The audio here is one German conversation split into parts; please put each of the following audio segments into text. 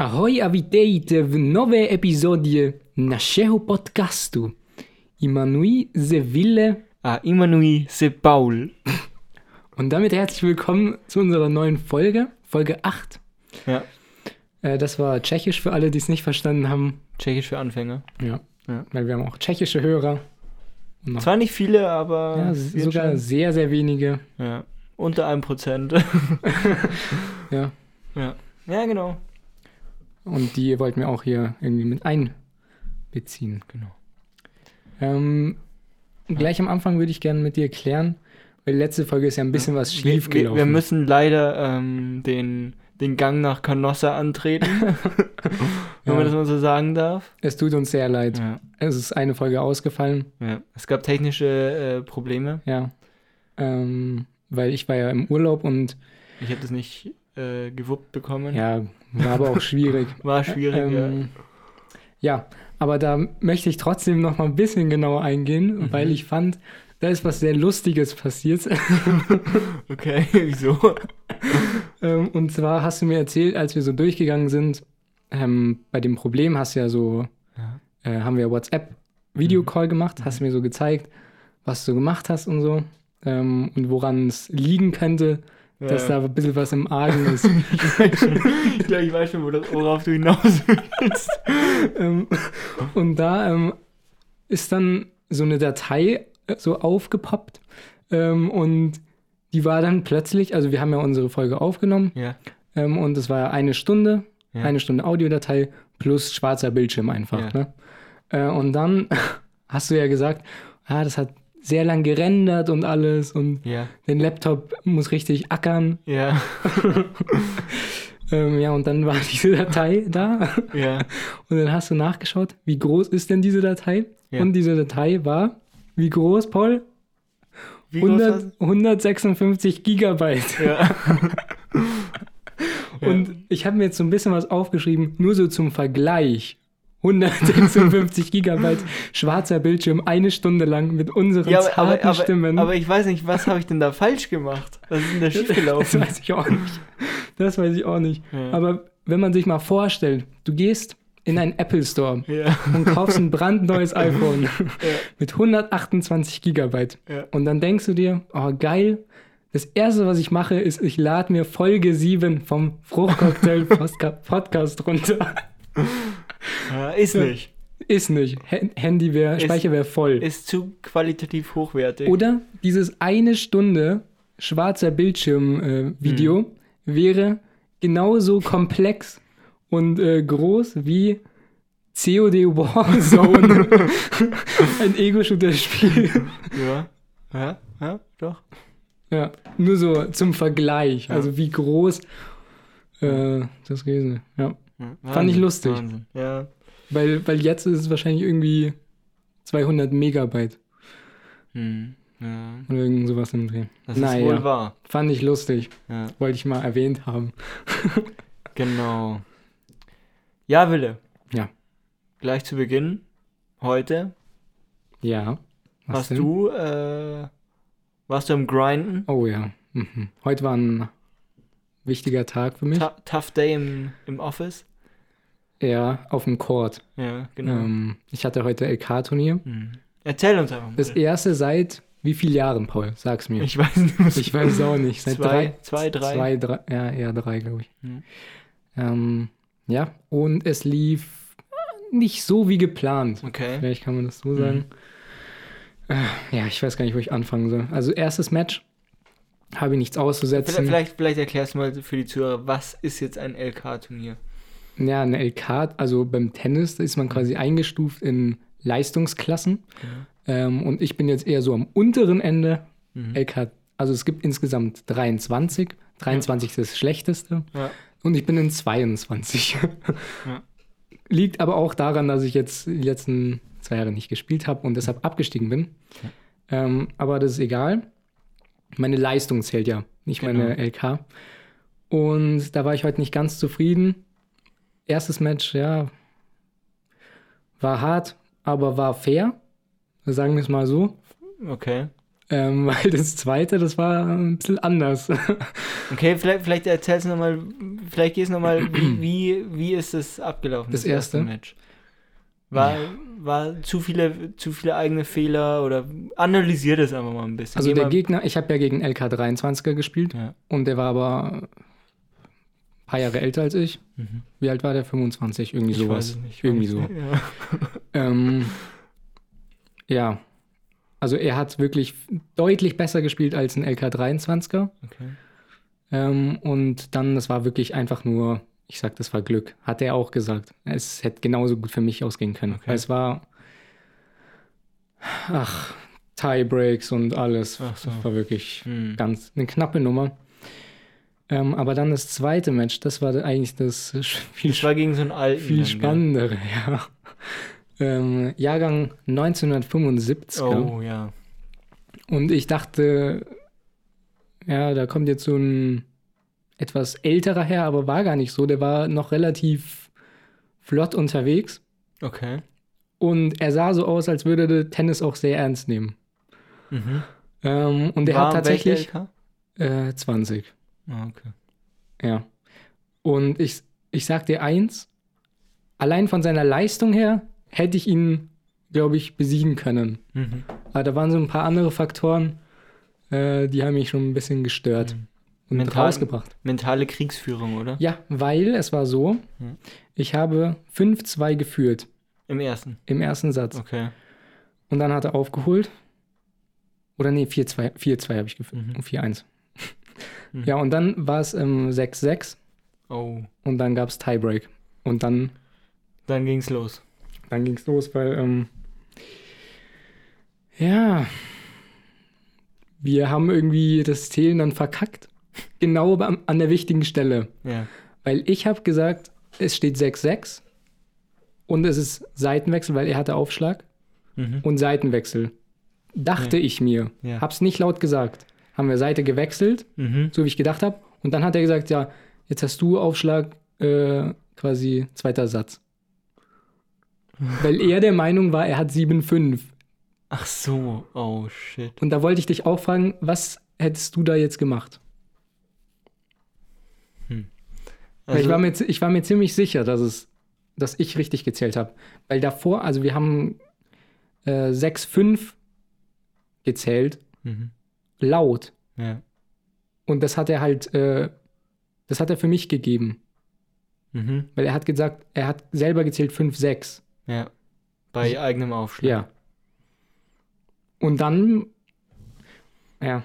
Ahoj a vítejte v nové epizodě našeho podcastu. Jmenuji se Wille Ah, Immanui se Paul. und damit herzlich willkommen zu unserer neuen Folge, Folge 8. Ja, Äh, das war tschechisch für alle, die es nicht verstanden haben. Tschechisch für Anfänger. Ja, Ja. weil wir haben auch tschechische Hörer. Noch- Zwar nicht viele, aber ja, sogar schon. sehr, sehr wenige. Ja, unter einem Prozent. Ja, ja. ja, genau. Und die wollten wir auch hier irgendwie mit einbeziehen. Genau. Ähm, gleich am Anfang würde ich gerne mit dir klären, weil die letzte Folge ist ja ein bisschen was Wir, schief wir, gelaufen. wir müssen leider ähm, den, den Gang nach Canossa antreten, wenn Ja. man das mal so sagen darf. es tut uns sehr leid. Ja, Es ist eine Folge ausgefallen, ja. Es gab technische äh, Probleme. ja. Ähm, weil ich war ja im Urlaub und Ich habe das nicht äh, gewuppt bekommen. ja, war aber auch schwierig. War schwierig, Ähm, ja, aber da möchte ich trotzdem noch mal ein bisschen genauer eingehen, Mhm. weil ich fand, da ist was sehr Lustiges passiert. ja. Okay, wieso? ähm, und zwar hast du mir erzählt, als wir so durchgegangen sind, ähm, bei dem Problem hast du ja so, Ja. äh, haben wir WhatsApp-Videocall gemacht, hast du mir so gezeigt, was du gemacht hast und so. Ähm, und woran es liegen könnte, dass da ein bisschen was im Argen ist. ich glaube, ich weiß schon, worauf du hinaus willst. ähm, und da ähm, ist dann so eine Datei äh, so aufgepoppt ähm, und die war dann plötzlich, also wir haben ja unsere Folge aufgenommen Ja. ähm, und es war ja eine Stunde, Ja. eine Stunde Audiodatei plus schwarzer Bildschirm einfach. Ja. Ne? Äh, und dann hast du ja gesagt, ah, das hat sehr lang gerendert und alles und Ja. den Laptop muss richtig ackern. Ja. Ähm, ja, und dann war diese Datei da Ja. Und dann hast du nachgeschaut, wie groß ist denn diese Datei? Ja. Und diese Datei war, wie groß, Paul? Wie groß 100, 156 Gigabyte. Ja. Und ich habe mir jetzt so ein bisschen was aufgeschrieben, nur so zum Vergleich. 156 Gigabyte schwarzer Bildschirm, eine Stunde lang mit unseren ja, aber, zarten aber, Stimmen. aber, aber ich weiß nicht, was habe ich denn da falsch gemacht? Was ist denn da das schiefgelaufen? weiß ich auch nicht. Das weiß ich auch nicht. Ja. Aber wenn man sich mal vorstellt, du gehst in einen Apple Store Ja. und kaufst ein brandneues iPhone mit 128 Gigabyte. Und dann denkst du dir, oh geil, das erste, was ich mache, ist, ich lade mir Folge 7 vom Fruchtcocktail Podcast runter. Ja ist nicht. Ist nicht. Handy wäre, Speicher wäre voll. Ist zu qualitativ hochwertig. Oder dieses eine Stunde schwarzer Bildschirm-Video äh, Video Hm. wäre genauso komplex und äh, groß wie COD Warzone. Ein Ego-Shooter-Spiel. Ja. Ja, ja, doch. Ja, nur so zum Vergleich. Ja. Also wie groß äh, das gewesen ist. Ja. Ja, Fand ich Wahnsinn, lustig. Wahnsinn. Ja. Weil, weil jetzt ist es wahrscheinlich irgendwie 200 Megabyte Hm. ja. oder irgend sowas im Dreh. Das ist Naja. wohl wahr. Fand ich lustig. Ja. Wollte ich mal erwähnt haben. Genau. Ja, Wille. Ja. Gleich zu Beginn. Heute Ja. Was warst denn? du, äh, warst du am Grinden? Oh ja. Mhm. Heute war ein wichtiger Tag für mich. Tu- Tough Day im, im Office? Ja, auf dem Court. Ja, genau. Ähm, ich hatte heute LK-Turnier. Hm. Erzähl uns einfach mal. Das erste seit wie vielen Jahren, Paul? Sag's mir. ich weiß nicht, Ich weiß auch nicht. Seit zwei, drei, zwei, drei. Zwei, drei, ja, eher drei, glaube ich. Hm. Ähm, ja, und es lief nicht so wie geplant. Okay. Vielleicht kann man das so sagen. Äh, ja, ich weiß gar nicht, wo ich anfangen soll. Also erstes Match habe ich nichts auszusetzen. Vielleicht, vielleicht, vielleicht erklärst du mal für die Zuhörer, was ist jetzt ein LK-Turnier? Ja, eine LK, also beim Tennis, da ist man quasi eingestuft in Leistungsklassen. Ähm, und ich bin jetzt eher so am unteren Ende. Mhm. LK, also es gibt insgesamt 23. 23 ist das schlechteste. Ja. Und ich bin in 22. Ja. Liegt aber auch daran, dass ich jetzt die letzten zwei Jahre nicht gespielt habe und deshalb abgestiegen bin. Ähm, aber das ist egal. Meine Leistung zählt ja, nicht meine LK. Und da war ich heute nicht ganz zufrieden. Erstes Match, ja, war hart, aber war fair. Sagen wir es mal so. Okay. Ähm, weil das zweite, das war ein bisschen anders. Okay, vielleicht, vielleicht erzählst du nochmal, vielleicht gehst du nochmal, wie, wie, wie ist es abgelaufen? Das erste? Match. War, war zu viele, zu viele eigene Fehler oder analysier das einfach mal ein bisschen. Also Geh der Gegner, ich habe ja gegen LK23er gespielt Ja. und der war aber paar Jahre älter als ich. Mhm. Wie alt war der? 25, irgendwie Ich sowas. nicht. Irgendwie so. nicht. Ja. Ähm, ja, also er hat wirklich deutlich besser gespielt als ein LK23er. Okay. Ähm, und dann, das war wirklich einfach nur, ich sag, das war Glück. Hat er auch gesagt. Es hätte genauso gut für mich ausgehen können. Okay. Weil es war, ach, Tiebreaks und alles. Ach so. Das war wirklich Hm. ganz eine knappe Nummer. Ähm, aber dann das zweite Match, das war eigentlich das viel, Das war gegen so einen alten. viel spannendere, ja. Ähm, Jahrgang 1975. Oh ja. Und ich dachte, ja, da kommt jetzt so ein etwas älterer her, aber war gar nicht so. Der war noch relativ flott unterwegs. Okay. Und er sah so aus, als würde er Tennis auch sehr ernst nehmen. Mhm. Ähm, und er hat tatsächlich äh, 20. Ah, okay. Ja. Und ich, ich sag dir eins, allein von seiner Leistung her hätte ich ihn, glaube ich, besiegen können. Mhm. Aber da waren so ein paar andere Faktoren, äh, die haben mich schon ein bisschen gestört Mhm. und Mental- rausgebracht. Mentale Kriegsführung, oder? Ja, weil es war so, Hm. ich habe 5-2 geführt Im ersten. im ersten Satz. Okay. Und dann hat er aufgeholt. Oder nee, 4-2 4-2 habe ich geführt. Mhm. Und 4-1. Mhm. Ja, und dann war es ähm, 6-6 Oh. und dann gab es Tiebreak. Und dann, Dann ging's los. dann ging es los, weil, ähm, ja, wir haben irgendwie das Zählen dann verkackt. Genau an der wichtigen Stelle. Ja. Weil ich habe gesagt, es steht 6-6 und es ist Seitenwechsel, weil er hatte Aufschlag Mhm. und Seitenwechsel. Dachte ich mir. Ja. Hab's nicht laut gesagt. Haben wir Seite gewechselt, Mhm. so wie ich gedacht habe. Und dann hat er gesagt, ja, jetzt hast du Aufschlag, äh, quasi zweiter Satz. Weil er der Meinung war, er hat 7-5. Ach so. Oh shit. Und da wollte ich dich auch fragen, was hättest du da jetzt gemacht? Weil ich, war mir, ich war mir ziemlich sicher, dass, es, dass ich richtig gezählt habe. Weil davor, also wir haben äh, 6-5 gezählt, mhm. Laut. Ja. Und das hat er halt, äh, das hat er für mich gegeben. Mhm. Weil er hat gesagt, er hat selber gezählt 5-6. Ja. Bei eigenem Aufschlag. Ja. Und dann, ja,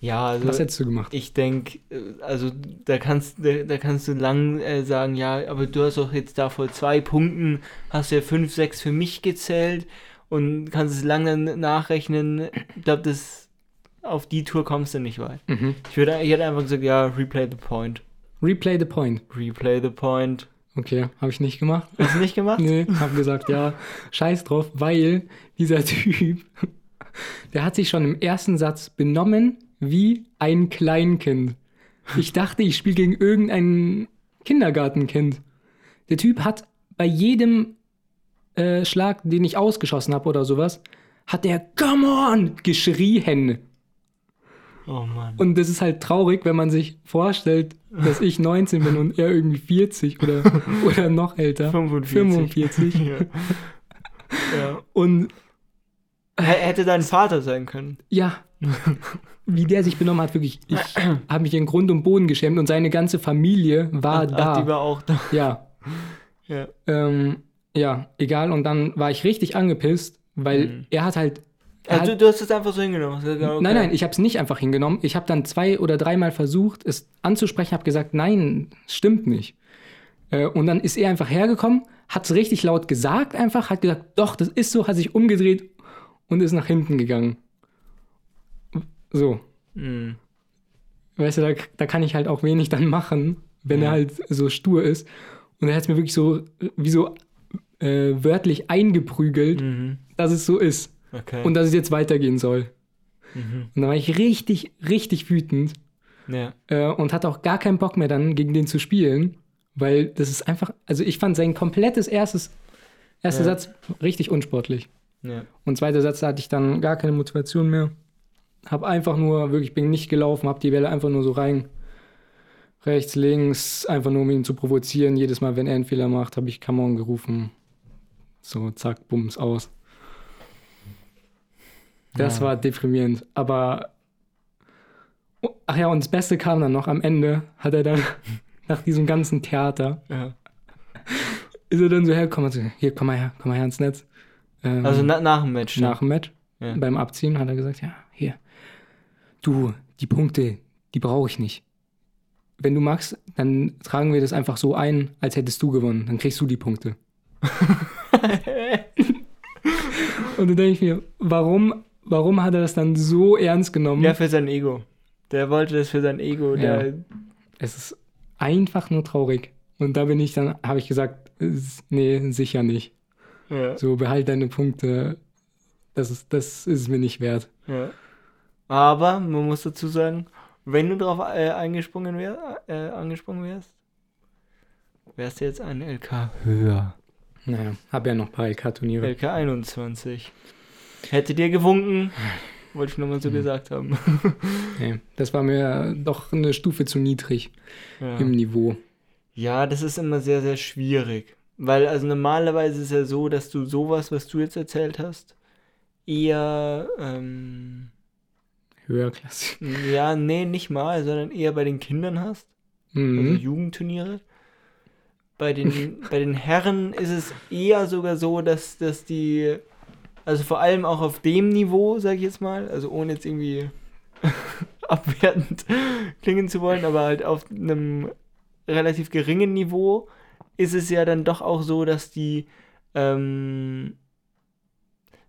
Ja, also was hättest du gemacht? ich denke, also da kannst, da, da kannst du lang äh, sagen, ja, aber du hast doch jetzt da vor zwei Punkten, hast ja 5, 6 für mich gezählt und kannst es lange nachrechnen. Ich glaube, das auf die Tour kommst du nicht weit. Mhm. Ich, würde, ich hätte einfach gesagt, ja, replay the point. Replay the point. Replay the point. Okay, habe ich nicht gemacht. Hast du nicht gemacht? Nee, hab gesagt, ja, scheiß drauf, weil dieser Typ, der hat sich schon im ersten Satz benommen wie ein Kleinkind. Ich dachte, ich spiele gegen irgendein Kindergartenkind. Der Typ hat bei jedem äh, Schlag, den ich ausgeschossen habe oder sowas, hat der Come on geschrien. Oh Mann. Und das ist halt traurig, wenn man sich vorstellt, dass ich 19 bin und er irgendwie 40 oder, oder noch älter. 45. 45. ja. ja. Und H- Hätte dein Vater sein können. ja, wie der sich benommen hat, wirklich, ich habe mich in Grund und Boden geschämt und seine ganze Familie war Ach, da. die war auch da. ja, Ja. ähm, ja, egal. Und dann war ich richtig angepisst, weil Mhm. er hat halt. Also hat, du hast es einfach so hingenommen. Ja, okay. Nein, nein, ich habe es nicht einfach hingenommen. Ich habe dann zwei oder dreimal versucht, es anzusprechen, habe gesagt, nein, stimmt nicht. Äh, und dann ist er einfach hergekommen, hat es richtig laut gesagt, einfach, hat gesagt, doch, das ist so, hat sich umgedreht und ist nach hinten gegangen. So, Mhm. weißt du, da, da kann ich halt auch wenig dann machen, wenn Ja. er halt so stur ist. Und er hat es mir wirklich so, wie so äh, wörtlich eingeprügelt, Mhm. dass es so ist Okay. und dass es jetzt weitergehen soll. mhm. Und da war ich richtig, richtig wütend Ja. äh, und hatte auch gar keinen Bock mehr dann gegen den zu spielen, weil das ist einfach, also ich fand sein komplettes erstes, erster Ja. Satz richtig unsportlich. Ja. Und zweiter Satz da hatte ich dann gar keine Motivation mehr. habe einfach nur, wirklich bin nicht gelaufen, habe die Bälle einfach nur so rein, rechts, links, einfach nur um ihn zu provozieren. Jedes Mal, wenn er einen Fehler macht, habe ich Come on gerufen. So, zack, bums, aus. Das Ja. war deprimierend. Aber, ach ja, und das Beste kam dann noch am Ende, hat er dann nach diesem ganzen Theater, Ja. ist er dann so hergekommen und so, hier, komm mal her, komm mal her ins Netz. Ähm, Also na, nach dem Match. dann. nach dem Match, Ja. beim Abziehen, hat er gesagt, ja, hier, du, die Punkte, die brauche ich nicht. Wenn du magst, dann tragen wir das einfach so ein, als hättest du gewonnen. Dann kriegst du die Punkte. und dann denke ich mir, warum, warum hat er das dann so ernst genommen? Ja, für sein Ego. Der wollte das für sein Ego. Ja. Es ist einfach nur traurig. Und da bin ich dann, habe ich gesagt, nee, sicher nicht. ja. So, behalt deine Punkte. Das ist, das ist mir nicht wert. Ja. Aber man muss dazu sagen, wenn du drauf äh, eingesprungen wär, äh, angesprungen wärst, wärst du jetzt ein LK höher. Naja, habe ja noch ein paar LK-Turniere. LK 21. Hätte dir gewunken, wollte ich nur mal so gesagt haben. Nee, das war mir doch eine Stufe zu niedrig Ja. im Niveau. ja, das ist immer sehr, sehr schwierig. Weil, also normalerweise ist ja so, dass du sowas, was du jetzt erzählt hast, eher, ähm, Höherklassig. ja, nee, nicht mal, sondern eher bei den Kindern hast. also Mhm. Jugendturniere. Bei den, bei den Herren ist es eher sogar so, dass, dass die, also vor allem auch auf dem Niveau, sag ich jetzt mal, also ohne jetzt irgendwie abwertend klingen zu wollen, aber halt auf einem relativ geringen Niveau ist es ja dann doch auch so, dass die ähm,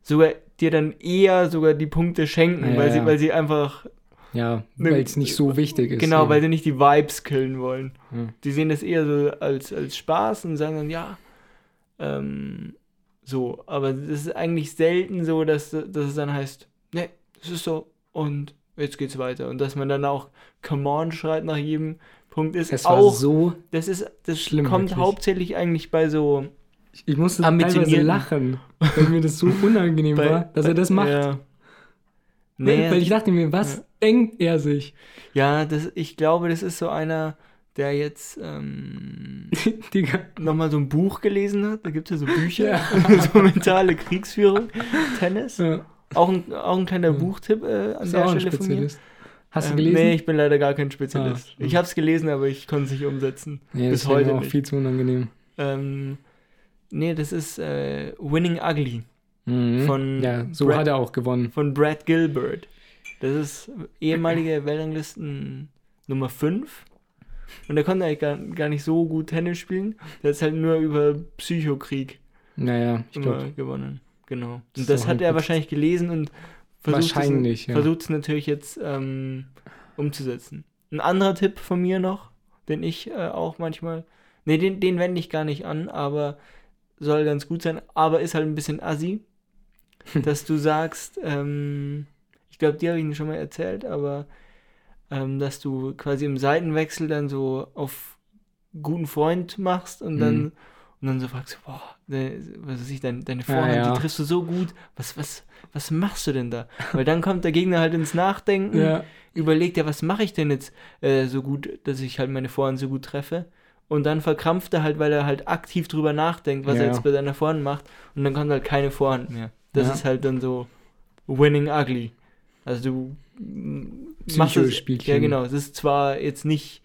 sogar dir dann eher sogar die Punkte schenken, Ja, weil, ja. sie, weil sie einfach, Ja, Ne, weil es nicht so wichtig ist. genau, ja. weil sie nicht die Vibes killen wollen. Die sehen das eher so als, als Spaß und sagen dann, ja, ähm, so. Aber das ist eigentlich selten so, dass, dass es dann heißt, ne, das ist so und jetzt geht's weiter. Und dass man dann auch Come on schreit nach jedem Punkt ist Es war auch, so, das ist, das schlimm, kommt wirklich. hauptsächlich eigentlich bei so, ich musste teilweise lachen, weil mir das so unangenehm bei, war, dass er das macht. Ja. Weil, Nee, weil ich dachte mir, was Ja. denkt er sich? ja, das, ich glaube, das ist so einer, der jetzt ähm, nochmal so ein Buch gelesen hat. Da gibt es ja so Bücher, Ja. so mentale Kriegsführung, Tennis. Ja, Auch ein, auch ein kleiner Mhm. Buchtipp äh, an ist der Stelle von mir. Hast du Ähm, gelesen? Nee, ich bin leider gar kein Spezialist. Ah, ich habe es gelesen, aber ich konnte es nicht umsetzen. nee, bis heute auch nicht. viel zu unangenehm. Ähm, nee, das ist äh, Winning Ugly Mhm. Von ja, so Brad- hat er auch gewonnen. von Brad Gilbert. Das ist ehemalige Weltranglisten Nummer 5. Und der konnte eigentlich gar, gar nicht so gut Tennis spielen. Der ist halt nur über Psychokrieg Naja, ich immer glaube, gewonnen. Genau. Das Und das hat ein er wahrscheinlich gelesen und versucht es, ja. versucht es natürlich jetzt ähm, umzusetzen. Ein anderer Tipp von mir noch, den ich äh, auch manchmal, nee, den, den wende ich gar nicht an, aber soll ganz gut sein, aber ist halt ein bisschen assi, dass du sagst, ähm, ich glaube, dir habe ich ihn schon mal erzählt, aber ähm, dass du quasi im Seitenwechsel dann so auf guten Freund machst und dann Mhm. und dann so fragst, boah, ne, was weiß ich, deine, deine Vorhand, ja. die triffst du so gut, was, was, was machst du denn da? Weil dann kommt der Gegner halt ins Nachdenken, ja, überlegt ja, was mache ich denn jetzt äh, so gut, dass ich halt meine Vorhand so gut treffe? Und dann verkrampft er halt, weil er halt aktiv drüber nachdenkt, was er Ja. jetzt bei seiner Vorhand macht. Und dann kommt halt keine Vorhand mehr. Das Ja. ist halt dann so winning ugly. Also du Psychospielchen. ja genau, es ist zwar jetzt nicht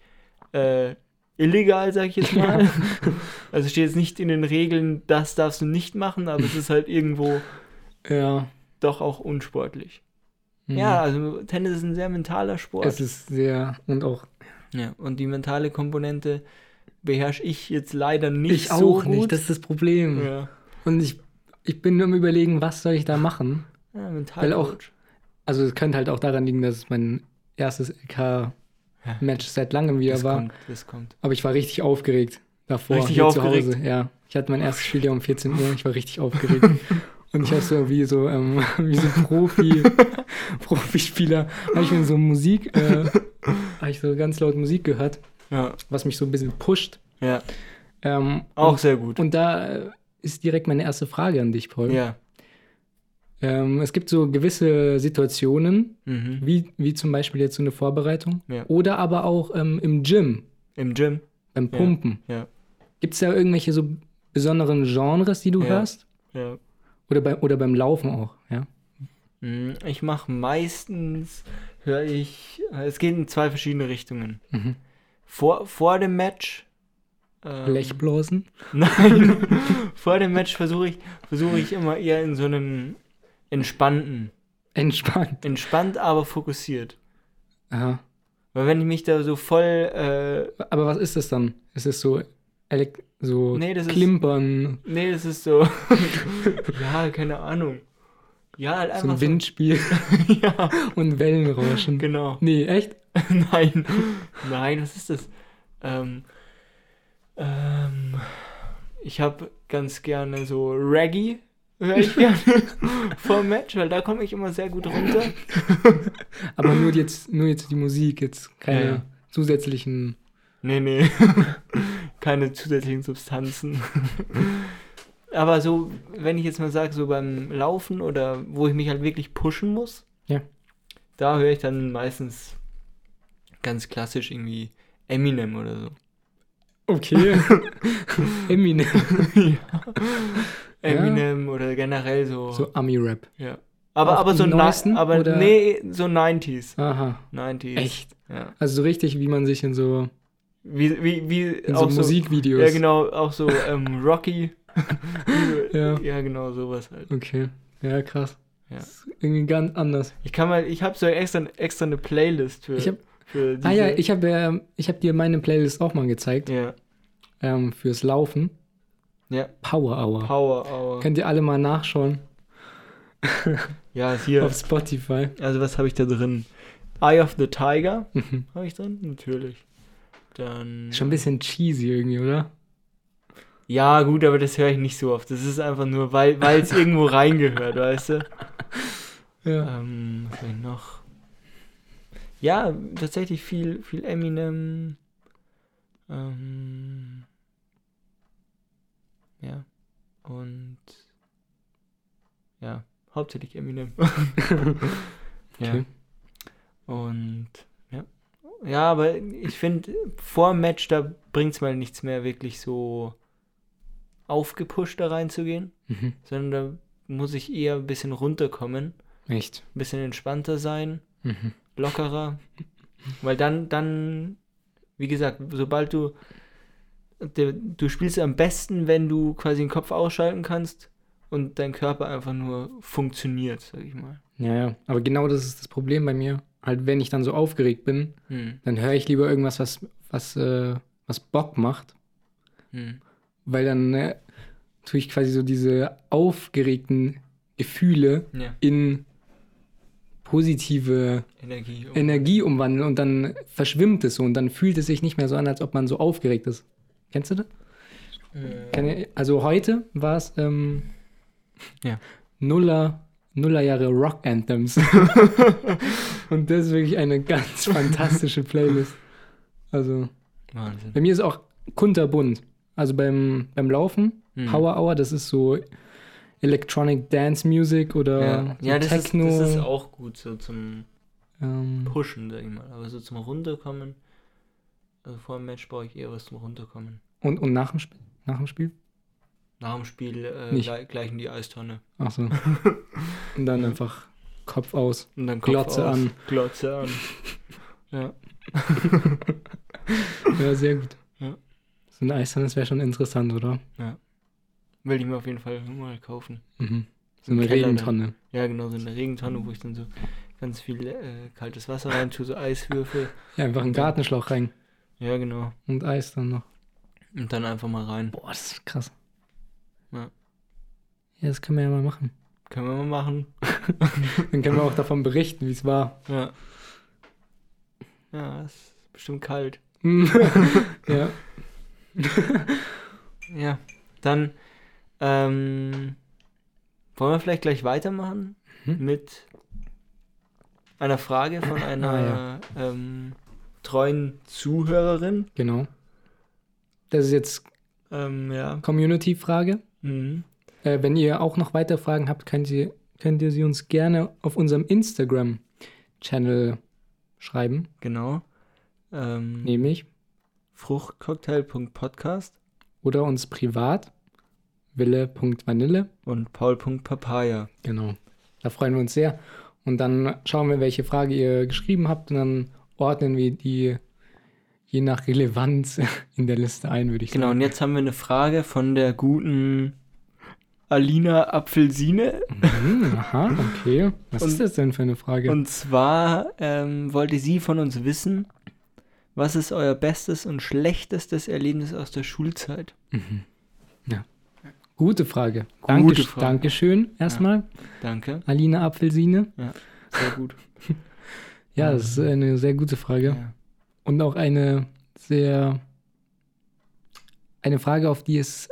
äh, illegal, sag ich jetzt mal. also steht jetzt nicht in den Regeln, das darfst du nicht machen, aber es ist halt irgendwo ja. doch auch unsportlich. Mhm. Ja, also Tennis ist ein sehr mentaler Sport. Es ist sehr, und auch Ja, und die mentale Komponente beherrsche ich jetzt leider nicht ich so auch gut. nicht, das ist das Problem. ja. Und ich, ich bin nur am überlegen, was soll ich da machen? ja, mental Weil auch- Also es könnte halt auch daran liegen, dass es mein erstes LK-Match seit langem wieder das war. kommt, das kommt. Aber ich war richtig aufgeregt davor. Richtig aufgeregt? Zu Hause. Ja. Ich hatte mein erstes Spiel ja um 14 Uhr. Ich war richtig aufgeregt. Und ich habe so wie so, ähm, wie so Profi, Profispieler, habe ich mir so Musik, äh, habe ich so ganz laut Musik gehört, Ja, was mich so ein bisschen pusht. ja, Ähm, auch und, sehr gut. und da äh, ist direkt meine erste Frage an dich, Paul. ja, Ähm, es gibt so gewisse Situationen, Mhm. wie, wie zum Beispiel jetzt so eine Vorbereitung. Ja. Oder aber auch ähm, im Gym, Im Gym. beim Ja. Pumpen. Ja. Gibt es da irgendwelche so besonderen Genres, die du Ja. hörst? Ja. Oder, bei, oder beim Laufen auch, ja? Mm, Ich mache meistens, höre ich, es geht in zwei verschiedene Richtungen. Mhm. Vor, vor dem Match. ähm, Blechblasen? Nein, vor dem Match versuche ich, versuche ich immer eher in so einem entspannten, Entspannt. entspannt, aber fokussiert. Aha. Weil wenn ich mich da so voll, äh, Aber was ist das dann? Ist es so, elek so Nee, das ist- Klimpern, nee, das ist so, ja, keine Ahnung. Ja, halt so einfach ein Windspiel ja, und Wellenrauschen? genau. Nee, echt? Nein, nein, was ist das? Ähm, ähm, ich habe ganz gerne so Reggae, höre ich gerne vor dem Match, weil da komme ich immer sehr gut runter. Aber nur jetzt, nur jetzt die Musik, jetzt keine Ja, ja. zusätzlichen. Nee, nee, keine zusätzlichen Substanzen. Aber so, wenn ich jetzt mal sage, so beim Laufen oder wo ich mich halt wirklich pushen muss, Ja. da höre ich dann meistens ganz klassisch irgendwie Eminem oder so. Okay. Eminem. Eminem oder generell so. So Ami-Rap. Ja. Aber, aber so neuesten, ni- aber oder? nee, so 90s. Aha. 90s. Echt? Ja. Also so richtig, wie man sich in so, Wie, wie, wie in so auch so, Musikvideos. Ja, genau, auch so ähm, Rocky. Ja. ja, genau, sowas halt. Okay. Ja, krass. Ja. Irgendwie ganz anders. Ich kann mal, ich habe so extra, extra eine Playlist für, Ich hab- für diese. Ah ja, ich habe ich hab dir meine Playlist auch mal gezeigt. Ja, Ähm, fürs Laufen. Ja, Power Hour. Power Hour. Könnt ihr alle mal nachschauen Ja, hier. auf Spotify. Also, was habe ich da drin? Eye of the Tiger Mhm. habe ich drin? Natürlich. Dann. Schon ein bisschen cheesy irgendwie, oder? Ja, gut, aber das höre ich nicht so oft. Das ist einfach nur, weil es irgendwo reingehört, weißt du? Ja. Ähm, was ich noch? Ja, tatsächlich viel, viel Eminem. Ähm, ja. Und ja, hauptsächlich Eminem. ja. Okay. Und ja. Ja, aber ich finde, vor dem Match, da bringt es mal nichts mehr, wirklich so aufgepusht da reinzugehen, Mhm. sondern da muss ich eher ein bisschen runterkommen, Echt. ein bisschen entspannter sein, Mhm. lockerer. Weil dann, dann, wie gesagt, sobald du, du spielst am besten, wenn du quasi den Kopf ausschalten kannst und dein Körper einfach nur funktioniert, sag ich mal. Ja, ja. Aber genau das ist das Problem bei mir. Halt, wenn ich dann so aufgeregt bin, Hm. dann höre ich lieber irgendwas, was, was, äh, was Bock macht. Hm. Weil dann äh, tue ich quasi so diese aufgeregten Gefühle Ja, in positive Energie. Energie umwandeln und dann verschwimmt es so und dann fühlt es sich nicht mehr so an, als ob man so aufgeregt ist. Kennst du das? Äh, Also heute war es ähm, Ja. Nuller, Nullerjahre Rock Anthems. und das ist wirklich eine ganz fantastische Playlist. Also Wahnsinn. bei mir ist auch kunterbunt. Also beim, beim Laufen, Hm. Power Hour, das ist so Electronic Dance Music oder Ja, so ja das, ist, Techno. das ist auch gut so zum ähm, Pushen, sag ich mal. Aber so zum Runterkommen, also vor dem Match brauche ich eher was zum Runterkommen. und, und nach dem Spiel? Nach dem Spiel? Nach dem Spiel äh, gleich, gleich in die Eistonne. Ach so. und dann einfach Kopf aus. Und dann Kopf Glotze aus, an. Glotze an. ja. Ja, sehr gut. Ja. So ein Eistonne, das wäre schon interessant, oder? Will ich mir auf jeden Fall mal kaufen. Mhm. So eine Keller dann. Regentonne. Ja, genau, so eine Regentonne, wo ich dann so ganz viel äh, kaltes Wasser rein tue, so Eiswürfel. Ja, einfach einen Gartenschlauch rein Ja, genau. und Eis dann noch. Und dann einfach mal rein. Boah, das ist krass. Ja. Ja, das können wir ja mal machen. Können wir mal machen. Dann können wir auch davon berichten, wie es war. Ja. Ja, ist bestimmt kalt. ja. Ja, dann ähm, wollen wir vielleicht gleich weitermachen Mhm. mit einer Frage von einer Ah, ähm, treuen Zuhörerin. Genau. Das ist jetzt Ähm, ja. Community-Frage. Mhm. Äh, wenn ihr auch noch weitere Fragen habt, könnt ihr, könnt ihr sie uns gerne auf unserem Instagram-Channel schreiben, Genau. Ähm, nämlich Fruchtcocktail.podcast oder uns privat wille.vanille. und Paul.papaya. Genau. Da freuen wir uns sehr. Und dann schauen wir, welche Frage ihr geschrieben habt und dann ordnen wir die je nach Relevanz in der Liste ein, würde ich Genau, und sagen. jetzt haben wir eine Frage von der guten Alina Apfelsine. Mhm, aha, okay. Was Und- ist das denn für eine Frage? Und zwar ähm, wollte sie von uns wissen, was ist euer bestes und schlechtestes Erlebnis aus der Schulzeit? Gute Frage. Gute Danke, Frage. Dankeschön erstmal, Danke. Alina Apfelsine. Sehr gut. Ja, das ist eine sehr gute Frage. Ja. Und auch eine sehr, eine Frage, auf die es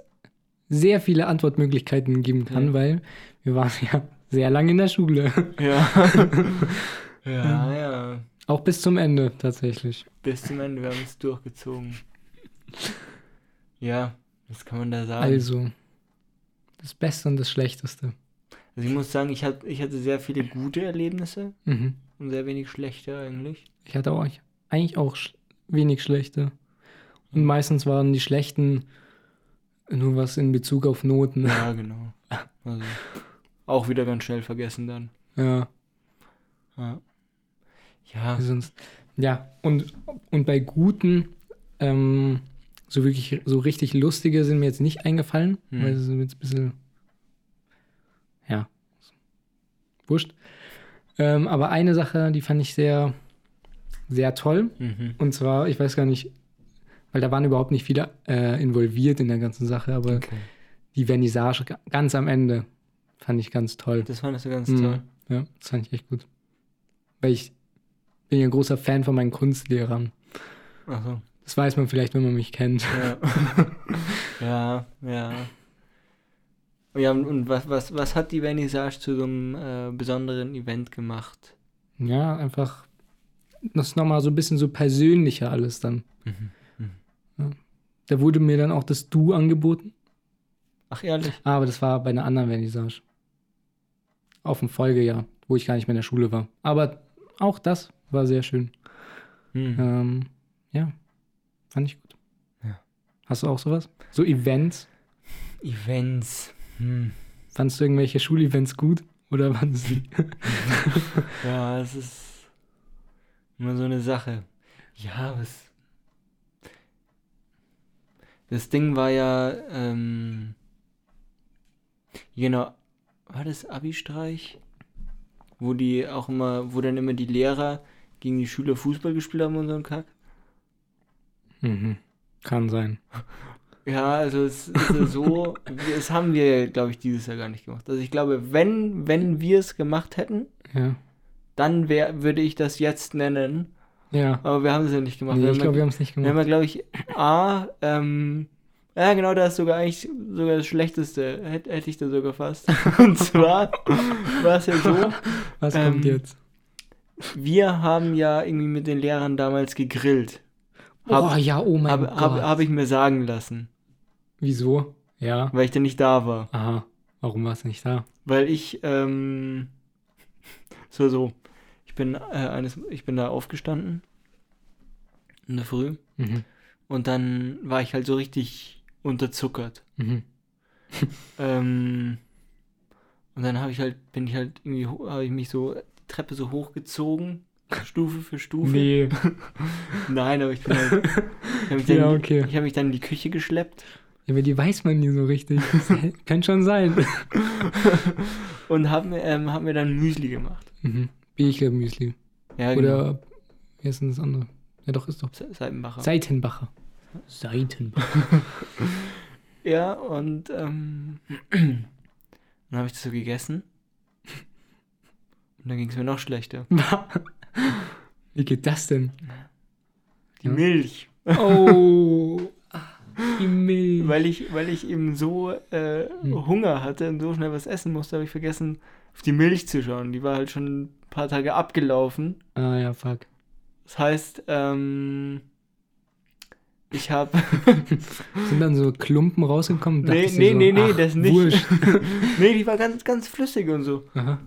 sehr viele Antwortmöglichkeiten geben kann, Ja. weil wir waren ja sehr lange in der Schule. Ja. ja, ja. Auch bis zum Ende tatsächlich. Bis zum Ende, wir haben es durchgezogen. Ja, was kann man da sagen? Also, das Beste und das Schlechteste. Also ich muss sagen, ich, hat, ich hatte sehr viele gute Erlebnisse Mhm. Und sehr wenig schlechte eigentlich. Ich hatte auch eigentlich auch wenig schlechte. Und meistens waren die schlechten nur was in Bezug auf Noten. Ja, genau. Also, auch wieder ganz schnell vergessen dann. Ja, Ja. Ja, sonst. Ja, und, und bei guten, ähm, so wirklich, so richtig lustige sind mir jetzt nicht eingefallen, Hm. weil sie sind jetzt ein bisschen, ja, wurscht. Ähm, aber eine Sache, die fand ich sehr, sehr toll. mhm. Und zwar, ich weiß gar nicht, weil da waren überhaupt nicht viele äh, involviert in der ganzen Sache, aber okay. die Vernissage ga- ganz am Ende fand ich ganz toll. Das fandest du ganz Mhm. toll. Ja, das fand ich echt gut. Weil ich bin ja ein großer Fan von meinen Kunstlehrern. Achso. Das weiß man vielleicht, wenn man mich kennt. Ja. ja, ja. Ja, und- was, was, was hat die Vernissage zu so einem äh, besonderen Event gemacht? Ja, einfach das ist nochmal so ein bisschen so persönlicher alles dann. Ja. Da wurde mir dann auch das Du angeboten, Ach, ehrlich? aber das war bei einer anderen Vernissage. Auf dem Folgejahr, wo ich gar nicht mehr in der Schule war. Aber auch das war sehr schön. Hm. Ähm, ja, fand ich gut. Ja. Hast du auch sowas? So Events? Events. Hm. Fandst du irgendwelche Schulevents gut? Oder fandest du Ja, es ist immer so eine Sache. Ja, was. Das Ding war ja, ähm, genau, war das Abi-Streich? Wo die auch immer, wo dann immer die Lehrer gegen die Schüler Fußball gespielt haben und so ein Kack? Mhm. Kann sein. Ja, also es ist so, das haben wir, glaube ich, dieses Jahr gar nicht gemacht. Also ich glaube, wenn, wenn wir es gemacht hätten, Ja. dann wär, würde ich das jetzt nennen. Ja. Aber wir haben es ja nicht gemacht. Nee, ich glaube, wir haben es nicht wir haben gemacht. ja, glaube ich, A, ähm, ja genau, das ist sogar eigentlich sogar das Schlechteste. Hätte, hätte ich da sogar fast. Und zwar war es ja so, Was ähm, kommt jetzt? wir haben ja irgendwie mit den Lehrern damals gegrillt. oh Hab, ja, oh mein hab, Gott. hab, hab ich mir sagen lassen, Wieso? Ja. weil ich da nicht da war. Aha. Warum warst du nicht da? Weil ich, ähm, so, so, ich bin, äh, eines, ich bin da aufgestanden in der Früh Mhm. und dann war ich halt so richtig unterzuckert. Mhm. Ähm, und dann habe ich halt, bin ich halt irgendwie, habe ich mich so die Treppe so hochgezogen, Stufe für Stufe. Nee. Nein, aber ich bin halt, ich habe mich, dann- Ja, okay. ich hab mich dann in die Küche geschleppt Ja, aber die weiß man nie so richtig. Kann schon sein. und habe mir, ähm, hab mir dann Müsli gemacht. Mhm. Beechler Müsli. Ja, genau. Oder, wie ist denn das andere? Ja, doch, ist doch. Se- Seitenbacher. Seitenbacher. Seitenbacher. Ja, und ähm, dann habe ich das so gegessen. Und dann ging es mir noch schlechter. Wie geht das denn? Die Ja. Milch. Oh. Die Milch. Weil ich, weil ich eben so äh, Hm. Hunger hatte und so schnell was essen musste, habe ich vergessen, auf die Milch zu schauen. Die war halt schon ein paar Tage abgelaufen. Ah ja, fuck. Das heißt, ähm, Ich habe. Sind dann so Klumpen rausgekommen? nee, nee, so, nee, nee, ach, das nicht. Wurscht. nee, die war ganz, ganz flüssig und so. Aha.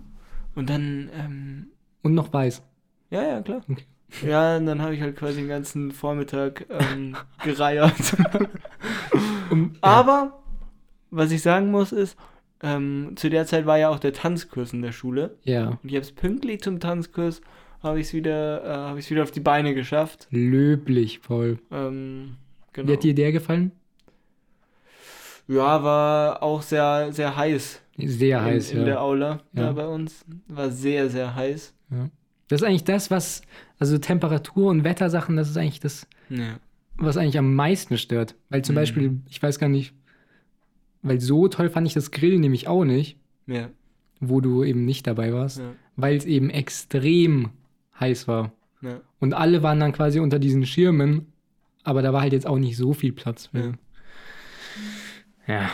Und dann, ähm, Und noch weiß. ja, ja, klar. Okay. Ja, und dann habe ich halt quasi den ganzen Vormittag ähm, gereiert. Um, Aber, was ich sagen muss, ist, ähm, zu der Zeit war ja auch der Tanzkurs in der Schule. ja, Und ich habe es pünktlich zum Tanzkurs, habe ich es wieder, äh, habe wieder auf die Beine geschafft. löblich, Paul. Ähm, genau. Wie hat dir der gefallen? Ja, war auch sehr, sehr heiß. Sehr heiß, in, in ja. der Aula Ja. da bei uns. War sehr, sehr heiß. Das ist eigentlich das, was, also Temperatur und Wettersachen, das ist eigentlich das, Ja. was eigentlich am meisten stört. Weil zum Mhm. Beispiel, ich weiß gar nicht, weil so toll fand ich das Grillen nämlich auch nicht, Ja. wo du eben nicht dabei warst, Ja. weil es eben extrem heiß war. ja. Und alle waren dann quasi unter diesen Schirmen, aber da war halt jetzt auch nicht so viel Platz für. Ja,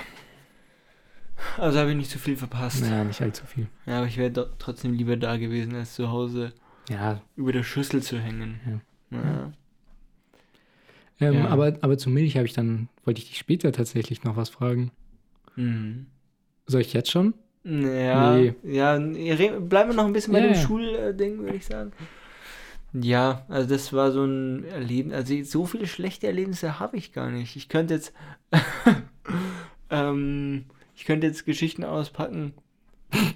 Also habe ich nicht zu viel verpasst. naja, nicht allzu viel. Ja, aber ich wäre trotzdem lieber da gewesen, als zu Hause Ja, über der Schüssel zu hängen. Ja. ähm, Ja. Aber, aber zu Milch habe ich dann, wollte ich dich später tatsächlich noch was fragen. Mhm. Soll ich jetzt schon? Ja, Nee. ja, bleiben wir noch ein bisschen bei Ja, dem ja. Schulding, würde ich sagen. Ja, also das war so ein Erleben, also so viele schlechte Erlebnisse habe ich gar nicht. Ich könnte jetzt, ähm, ich könnte jetzt Geschichten auspacken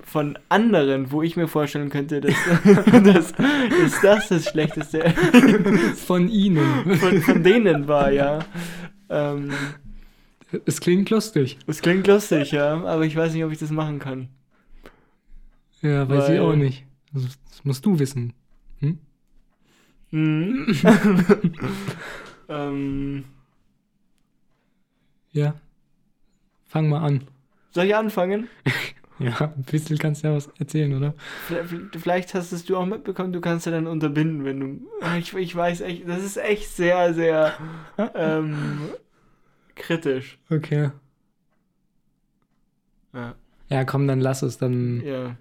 von anderen, wo ich mir vorstellen könnte, dass, dass, dass das das schlechteste Von Ihnen. von, von denen war, ja. Ähm, Es klingt lustig. das klingt lustig, ja, aber ich weiß nicht, ob ich das machen kann. Ja, weiß ich Weil- auch nicht. Das, das musst du wissen. Hm? Mhm. ähm, Ja. Fang mal an. soll ich anfangen? Ja, ein bisschen kannst du ja was erzählen, oder? Vielleicht- hast es du auch mitbekommen, du kannst ja dann unterbinden, wenn du. Ich, ich weiß echt, das ist echt sehr, sehr ähm, kritisch. Okay. Ja, Ja, komm, dann lass es. Dann ja.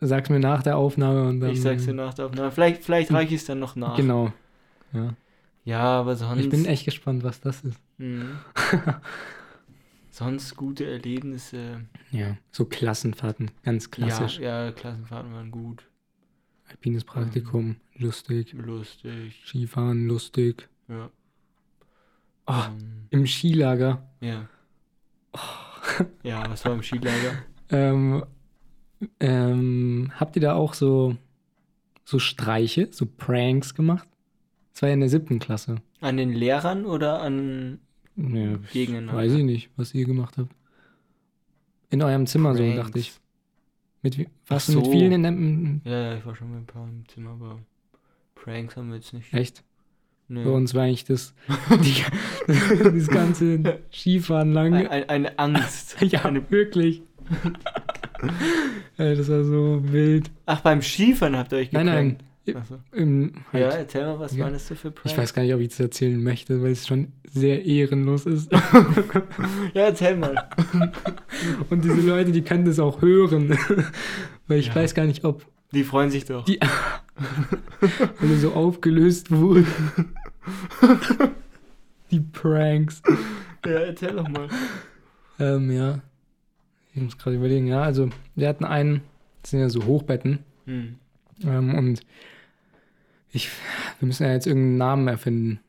sag's mir nach der Aufnahme und dann. ich sag's dir nach der Aufnahme. Vielleicht, vielleicht reiche ich es dann noch nach. Genau. Ja. Ja, aber sonst. Ich bin echt gespannt, was das ist. Mhm. sonst gute Erlebnisse. Ja. So Klassenfahrten, ganz klassisch. Ja, ja, Klassenfahrten waren gut. Alpines Praktikum, lustig. Lustig. Skifahren, lustig. Ja. Oh, Ähm, im Skilager. ja. Ja, was war im Skilager? Ähm, ähm, habt ihr da auch so, so Streiche, so Pranks gemacht? Das war ja in der siebten Klasse. An den Lehrern oder an. Ja, Gegeneinander. Weiß ich nicht, was ihr gemacht habt. In eurem Zimmer so, Pranks? dachte ich. Mit, warst Ach du mit so. vielen in dem. Ja, ja, ich war schon mit ein paar im Zimmer, aber Pranks haben wir jetzt nicht. Echt? Nö. Bei uns war eigentlich das, die, das ganze Skifahren lang. Ein, ein, eine Angst. ja, Eine, wirklich. Das war so wild. ach, beim Skifahren habt ihr euch Nein, nein. So. Im, halt, Ja, erzähl mal, was Ja. das so für Pranks? Ich weiß gar nicht, ob ich das erzählen möchte, weil es schon sehr ehrenlos ist. Ja, erzähl mal. Und diese Leute, die können das auch hören. weil ich Ja. weiß gar nicht, ob Die freuen sich doch. die alle so aufgelöst wurden. die Pranks. Ja, erzähl doch mal. Ähm, ja. Ich muss gerade überlegen, ja, also wir hatten einen, das sind ja so Hochbetten. Hm. Ähm, und ich, wir müssen ja jetzt irgendeinen Namen erfinden.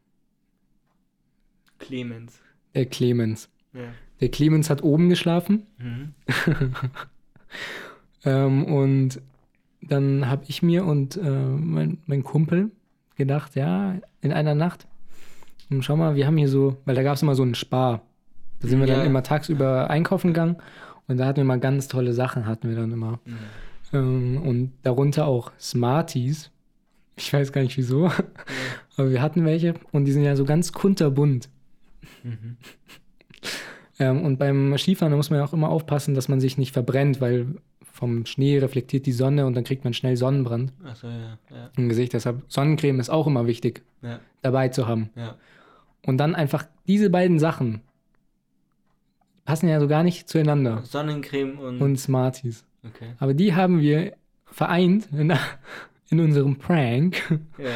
Clemens. Der Clemens. Ja. Der Clemens hat oben geschlafen. Mhm. Ähm, und dann habe ich mir und äh, mein, mein Kumpel gedacht, ja, in einer Nacht, und schau mal, wir haben hier so, weil da gab es immer so einen Spar. Da sind wir Ja. dann immer tagsüber einkaufen gegangen und da hatten wir mal ganz tolle Sachen, hatten wir dann immer. Mhm. Ähm, und darunter auch Smarties. Ich weiß gar nicht wieso, aber wir hatten welche und die sind ja so ganz kunterbunt. Mhm. Ähm, und beim Skifahren da muss man ja auch immer aufpassen, dass man sich nicht verbrennt, weil vom Schnee reflektiert die Sonne und dann kriegt man schnell Sonnenbrand Achso, ja, ja, im Gesicht. Deshalb Sonnencreme ist auch immer wichtig dabei zu haben. Und dann einfach diese beiden Sachen passen ja so gar nicht zueinander. Sonnencreme und. Und Smarties. okay. Aber die haben wir vereint in, in unserem Prank Ja.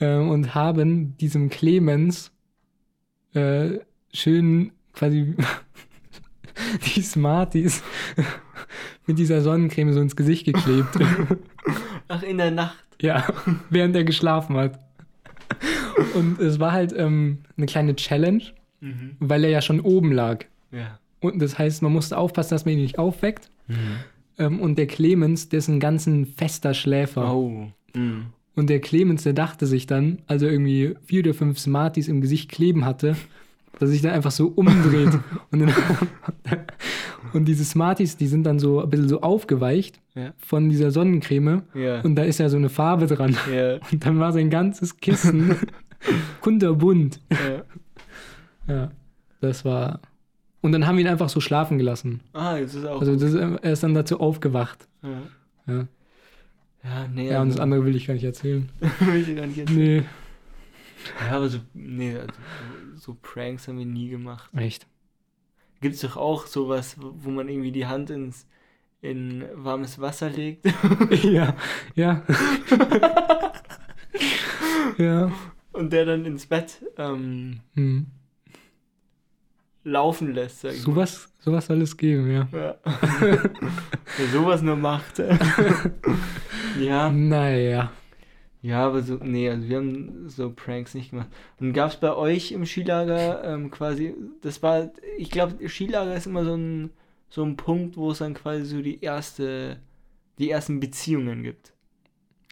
ähm, und haben diesem Clemens äh, schön quasi die Smarties mit dieser Sonnencreme so ins Gesicht geklebt. Ach, in der Nacht. ja, während er geschlafen hat. Und es war halt ähm, eine kleine Challenge, Mhm. weil er ja schon oben lag. Ja. Und das heißt, man musste aufpassen, dass man ihn nicht aufweckt. Ähm, und der Clemens, der ist ein ganz ein fester Schläfer. Oh. Mhm. Und der Clemens, der dachte sich dann, als er irgendwie vier oder fünf Smarties im Gesicht kleben hatte, dass er sich dann einfach so umdreht. und, dann, und diese Smarties, die sind dann so ein bisschen so aufgeweicht Ja. von dieser Sonnencreme. Ja. Und da ist ja so eine Farbe dran. ja. Und dann war sein ganzes Kissen kunterbunt. ja. Ja, das war. Und dann haben wir ihn einfach so schlafen gelassen. Ah, jetzt ist auch. Also das, er ist dann dazu aufgewacht. ja. Ja, ja, nee. ja und das also- andere will ich gar nicht erzählen. will ich gar nicht erzählen. Nee, Ja, aber so, nee, also, so Pranks haben wir nie gemacht. echt. Gibt's doch auch sowas, wo man irgendwie die Hand ins in warmes Wasser legt ja, ja. ja. und der dann ins Bett ähm, Hm. Laufen lässt, sag ich. Sowas, sowas soll es geben, ja. Ja. Wer sowas nur macht. ja. Naja. Ja, aber so, nee, also wir haben so Pranks nicht gemacht. Und gab es bei euch im Skilager ähm, quasi, das war, ich glaube, Skilager ist immer so ein, so ein Punkt, wo es dann quasi so die erste, die ersten Beziehungen gibt.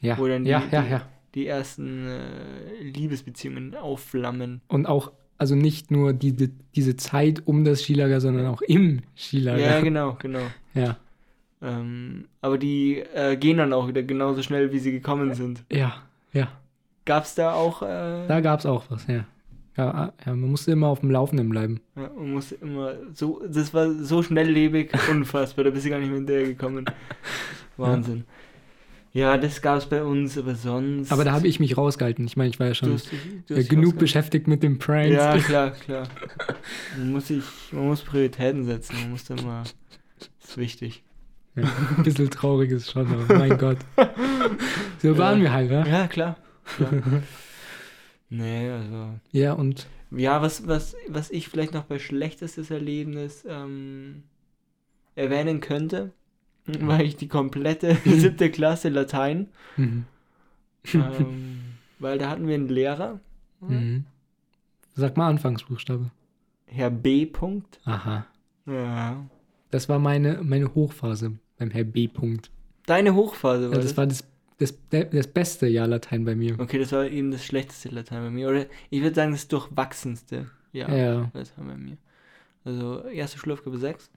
Ja, Wo dann die, ja, ja, die, ja. die ersten äh, Liebesbeziehungen aufflammen. Und auch, also nicht nur die, diese Zeit um das Skilager, sondern auch im Skilager. Ja, genau, genau. Ja, Ähm, aber die äh, gehen dann auch wieder genauso schnell, wie sie gekommen sind. ja, ja. Gab es da auch, äh, Da gab es auch was, ja. ja. Ja, man musste immer auf dem Laufenden bleiben. Ja, man musste immer so, das war so schnelllebig, unfassbar, da bist du gar nicht mehr hinterher gekommen. Wahnsinn. Ja, das gab es bei uns, aber sonst. Aber da habe ich mich rausgehalten. Ich meine, ich war ja Du schon hast dich- du äh, hast genug beschäftigt mit den Pranks. Ja, klar, klar. Man muss, sich, man muss Prioritäten setzen, man muss da mal. Das ist wichtig. Ja, ein bisschen traurig ist schon, aber mein Gott. So waren wir halt, ne? Ja, klar. klar. nee, also. Ja, und Ja, was, was, was ich vielleicht noch bei schlechtestes Erlebnis ähm, erwähnen könnte, war ich die komplette siebte Klasse Latein. mhm. ähm, weil da hatten wir einen Lehrer, Mhm. Sag mal Anfangsbuchstabe. Herr B. Punkt. Aha. Ja. Das war meine, meine Hochphase beim Herr B. Punkt. Deine Hochphase war Ja, das war das, das, das beste Jahr Latein bei mir. Okay, das war eben das schlechteste Latein bei mir. Oder ich würde sagen, das durchwachsenste Jahr Ja. Latein bei mir. Also erste Schulaufgabe 6,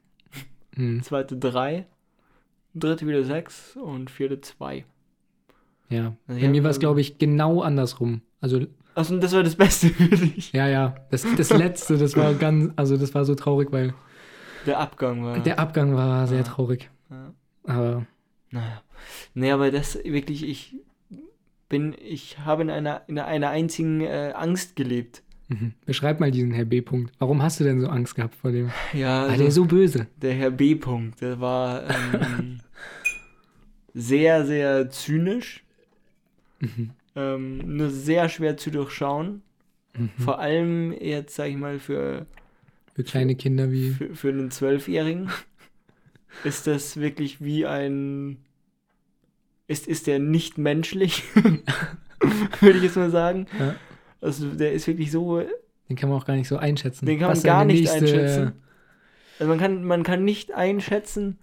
Mhm. zweite 3, dritte wieder 6 und vierte 2. Ja. Also Bei mir war es, glaube ich, genau andersrum. Also, und das war das Beste für dich. ja, ja. Das, das letzte, das war ganz, also das war so traurig, weil Der Abgang war. der Abgang war sehr Ja. traurig. ja. Aber Naja. Nee, aber das wirklich, ich bin, ich habe in einer, in einer einzigen äh, Angst gelebt. mhm. beschreib mal diesen Herr B. Punkt. Warum hast du denn so Angst gehabt vor dem? Ja, Ah, also, der ist so böse. der Herr B. Punkt, der war ähm, sehr, sehr zynisch, Mhm. ähm, nur sehr schwer zu durchschauen. Mhm. Vor allem jetzt, sag ich mal, für, Für kleine Kinder wie. für, für einen Zwölfjährigen ist das wirklich wie ein. Ist, ist der nicht menschlich, würde ich jetzt mal sagen. Ja. Also der ist wirklich so Den kann man auch gar nicht so einschätzen. Den kann man gar nicht nächste- einschätzen. Also man kann, man kann nicht einschätzen,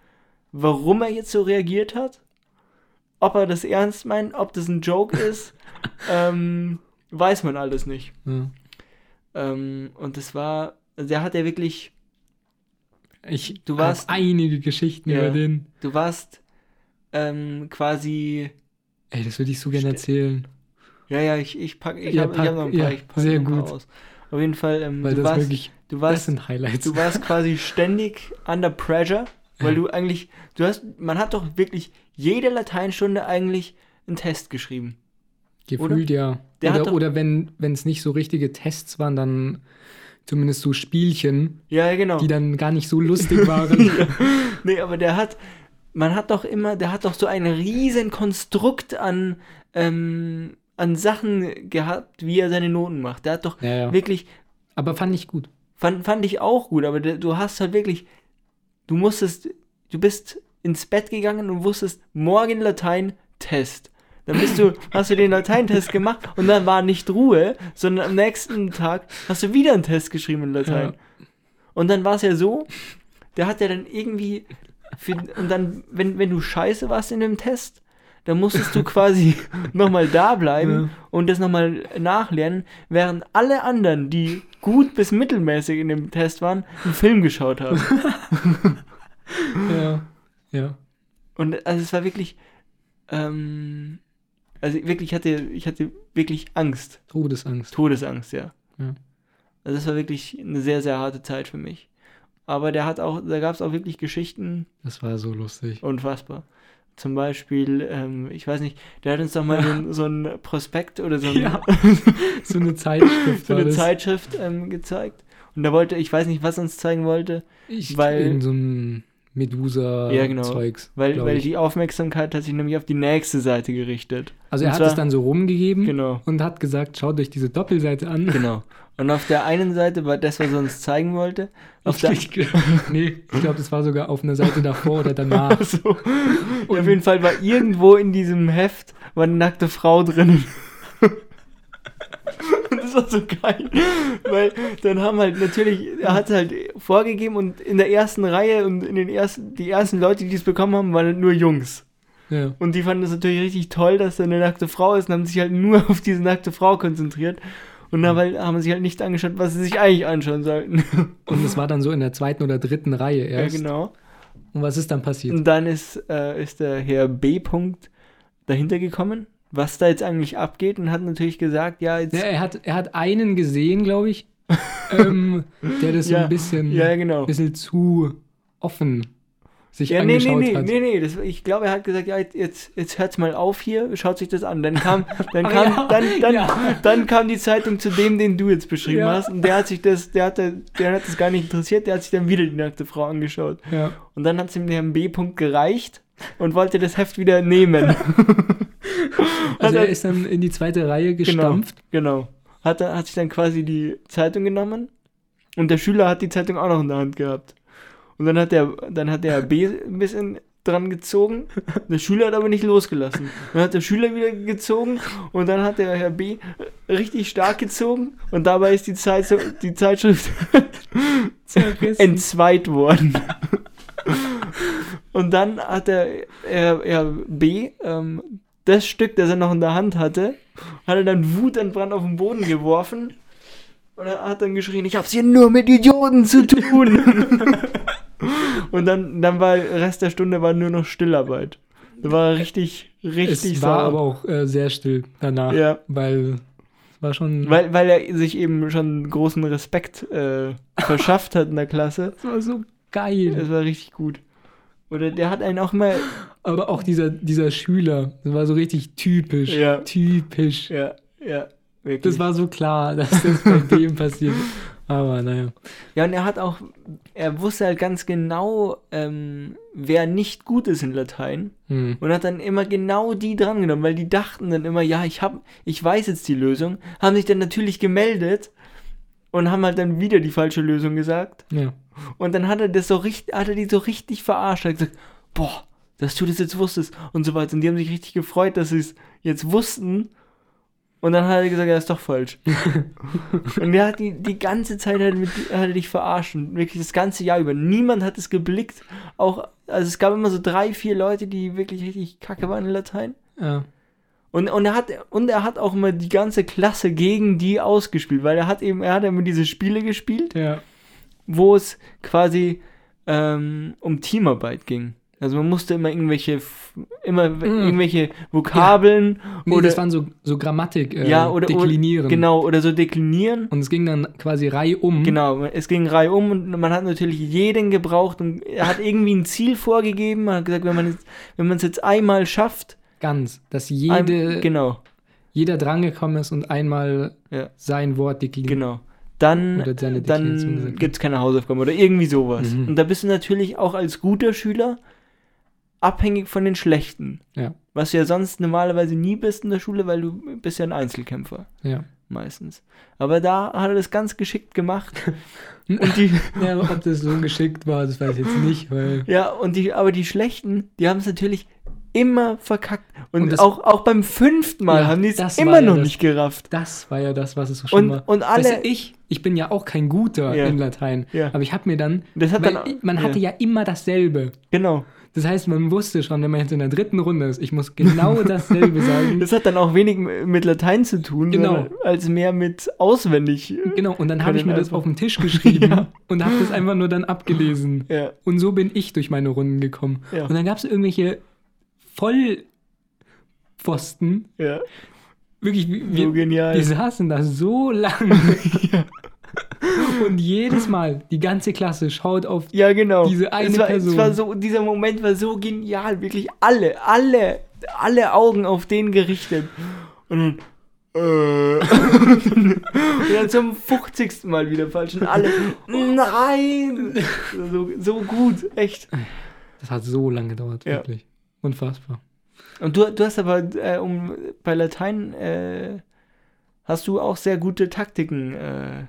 warum er jetzt so reagiert hat. Ob er das ernst meint, ob das ein Joke ist, ähm, weiß man alles nicht. Ja. Ähm, und das war, also der hat ja wirklich, Ich Du warst- einige Geschichten Ja. über den. du warst ähm, quasi, Ey, das würde ich so gerne erzählen. ja, ja, ich, ich pack, ich Ja, habe pack- hab noch ein ja, paar, ich pack sehr noch ein paar gut. aus. Auf jeden Fall, ähm, Weil du, das warst, wirklich, du das warst, sind Highlights. du warst quasi ständig under pressure, weil Ja. du eigentlich, du hast, man hat doch wirklich jede Lateinstunde eigentlich einen Test geschrieben. Gefühlt ja. Der oder oder wenn es nicht so richtige Tests waren, dann zumindest so Spielchen, Ja, genau. die dann gar nicht so lustig waren. Nee, aber der hat, man hat doch immer, der hat doch so ein riesen Konstrukt an, ähm, an Sachen gehabt, wie er seine Noten macht. Der hat doch ja, ja. wirklich Aber fand ich gut. Fand, fand ich auch gut, aber du hast halt wirklich, du musstest, du bist ins Bett gegangen und wusstest, morgen Latein, Test. Dann bist du, hast du den Lateintest gemacht und dann war nicht Ruhe, sondern am nächsten Tag hast du wieder einen Test geschrieben in Latein. Ja. Und dann war es ja so, der hat ja dann irgendwie, für, und dann, wenn, wenn du scheiße warst in dem Test, dann musstest du quasi nochmal da bleiben Ja. und das nochmal nachlernen, während alle anderen, die gut bis mittelmäßig in dem Test waren, einen Film geschaut haben. Ja. Ja. Und also es war wirklich, ähm, also wirklich, ich hatte, ich hatte wirklich Angst, Todesangst. Todesangst, ja. Ja. Also das war wirklich eine sehr, sehr harte Zeit für mich. Aber der hat auch, da gab es auch wirklich Geschichten, Das war so lustig. unfassbar. Zum Beispiel, ähm, ich weiß nicht, der hat uns doch mal so, ein, so ein Prospekt oder so, ein, Ja. So eine Zeitschrift. so eine. Zeitschrift ähm, gezeigt. Und da wollte, ich weiß nicht, was er uns zeigen wollte, Ich, weil- Irgend so ein Ja, genau. Medusa-Zeugs. weil, weil ich. die Aufmerksamkeit hat sich nämlich auf die nächste Seite gerichtet. Also er und hat es dann so rumgegeben Genau. und hat gesagt, schaut euch diese Doppelseite an. Genau. Und auf der einen Seite war das, was er uns zeigen wollte. Auf der Ich, nee, ich glaube, das war sogar auf einer Seite davor oder danach. so. auf jeden Fall war irgendwo in diesem Heft war eine nackte Frau drin. Das war so geil, weil dann haben halt natürlich, er hat halt vorgegeben und in der ersten Reihe und in den ersten, die ersten Leute, die es bekommen haben, waren halt nur Jungs. Ja. Und die fanden es natürlich richtig toll, dass da eine nackte Frau ist und haben sich halt nur auf diese nackte Frau konzentriert und haben, halt, haben sich halt nicht angeschaut, was sie sich eigentlich anschauen sollten. Und es war dann so in der zweiten oder dritten Reihe ja, erst. genau. Und was ist dann passiert? Und dann ist, äh, ist der Herr B. -Punkt dahinter gekommen, was da jetzt eigentlich abgeht und hat natürlich gesagt, ja, jetzt. Ja, er, hat, er hat einen gesehen, glaube ich, ähm, der das Ja, ein bisschen, ja, genau. bisschen zu offen sich Ja, nee, nee, angeschaut nee, hat. nee, nee, das, ich glaube, er hat gesagt, ja, jetzt, jetzt hört's mal auf hier, schaut sich das an. Dann kam, dann Ach kam, ja, dann, dann, ja. dann kam die Zeitung zu dem, den du jetzt beschrieben Ja. hast und der hat sich das, der hat, der hat das gar nicht interessiert, der hat sich dann wieder die nackte Frau angeschaut. Und dann hat es dem Herrn B. -Punkt gereicht und wollte das Heft wieder nehmen. Also er ist dann in die zweite Reihe Genau, gestampft. genau. Hat, er- hat sich dann quasi die Zeitung genommen und der Schüler hat die Zeitung auch noch in der Hand gehabt. Und dann hat der, dann hat der B ein bisschen dran gezogen, der Schüler hat aber nicht losgelassen. Dann hat der Schüler wieder gezogen und dann hat der Herr B richtig stark gezogen und dabei ist die, Zeit, die Zeitschrift entzweit worden. Und dann hat der Herr, Herr B ähm, das Stück, das er noch in der Hand hatte, hat er dann wutentbrannt auf den Boden geworfen und er hat dann geschrien, ich hab's hier nur mit Idioten zu tun. und dann, dann war der Rest der Stunde war nur noch Stillarbeit. Da war er richtig, richtig es war sauer. aber auch äh, sehr still danach, Ja. weil es war schon weil, weil er sich eben schon großen Respekt äh, verschafft hat in der Klasse. es war so geil. Das war richtig gut. Oder der hat einen auch mal. Aber auch dieser, dieser Schüler, das war so richtig typisch. Ja. Typisch. Ja, ja, wirklich. Das war so klar, dass das bei dem passiert. Aber naja. ja, und er hat auch. Er wusste halt ganz genau, ähm, wer nicht gut ist in Latein. Hm. Und hat dann immer genau die drangenommen, weil die dachten dann immer, ja, ich hab, ich weiß jetzt die Lösung. Haben sich dann natürlich gemeldet und haben halt dann wieder die falsche Lösung gesagt. Ja. Und dann hat er das so richtig, hat er die so richtig verarscht. Er hat gesagt, boah, dass du das jetzt wusstest und so weiter. Und die haben sich richtig gefreut, dass sie es jetzt wussten. Und dann hat er gesagt, ja, ist doch falsch. und er hat die, die ganze Zeit er mit, hat er dich verarscht. Und wirklich das ganze Jahr über. Niemand hat es geblickt. Auch, also es gab immer so drei, vier Leute, die wirklich richtig kacke waren in Latein. ja. Und, und, er hat, und er hat auch immer die ganze Klasse gegen die ausgespielt, weil er hat eben, er hat immer diese Spiele gespielt Ja. wo es quasi ähm, um Teamarbeit ging. Also man musste immer irgendwelche immer Mm. irgendwelche Vokabeln Nee, oder das waren so, so Grammatik äh, ja oder deklinieren. Oder, genau oder so deklinieren. Und es ging dann quasi Reihe um. Genau, es ging Reihe um und man hat natürlich jeden gebraucht und er hat irgendwie ein Ziel vorgegeben. Man hat gesagt, wenn man jetzt, wenn man es jetzt einmal schafft, Ganz. Dass ein, jede, genau, jeder drangekommen ist und einmal Ja. sein Wort dekliniert. genau, dann, dann gibt es keine Hausaufgaben oder irgendwie sowas. Mhm. Und da bist du natürlich auch als guter Schüler abhängig von den Schlechten. Ja. Was du ja sonst normalerweise nie bist in der Schule, weil du bist ja ein Einzelkämpfer. Ja. meistens. Aber da hat er das ganz geschickt gemacht. Und die, Ja, ob das so geschickt war, das weiß ich jetzt nicht, weil. ja, und die, aber die Schlechten, die haben es natürlich immer verkackt. Und, Und das- auch, auch beim fünften Mal Ja, haben die es immer ja noch das- nicht gerafft. Das war ja das, was es so Und, war. und alle, Weißt du, ich, ich bin ja auch kein guter Ja. in Latein. Aber ich habe mir dann. Das hat dann- man hatte ja. immer dasselbe. genau. Das heißt, man wusste schon, wenn man jetzt in der dritten Runde ist, ich muss genau dasselbe sagen. Das hat dann auch wenig mit Latein zu tun, Genau. als mehr mit auswendig. Genau, und dann habe ich mir das einfach- auf den Tisch geschrieben Ja. und habe das einfach nur dann abgelesen. Ja. Und so bin ich durch meine Runden gekommen. Ja. Und dann gab es irgendwelche Vollpfosten. Ja. Wirklich, wir, So genial. wir saßen da so lange. Und jedes Mal, die ganze Klasse schaut auf. Ja, genau. Diese eine es war, Person. Es war so, dieser Moment war so genial, wirklich alle, alle, alle Augen auf den gerichtet. Und dann, äh, und dann zum 50. Mal wieder falsch. Und alle, nein! So, so gut, echt. Das hat so lange gedauert, Ja. wirklich. Unfassbar. Und du, du hast aber, äh, um, bei Latein, äh, hast du auch sehr gute Taktiken äh,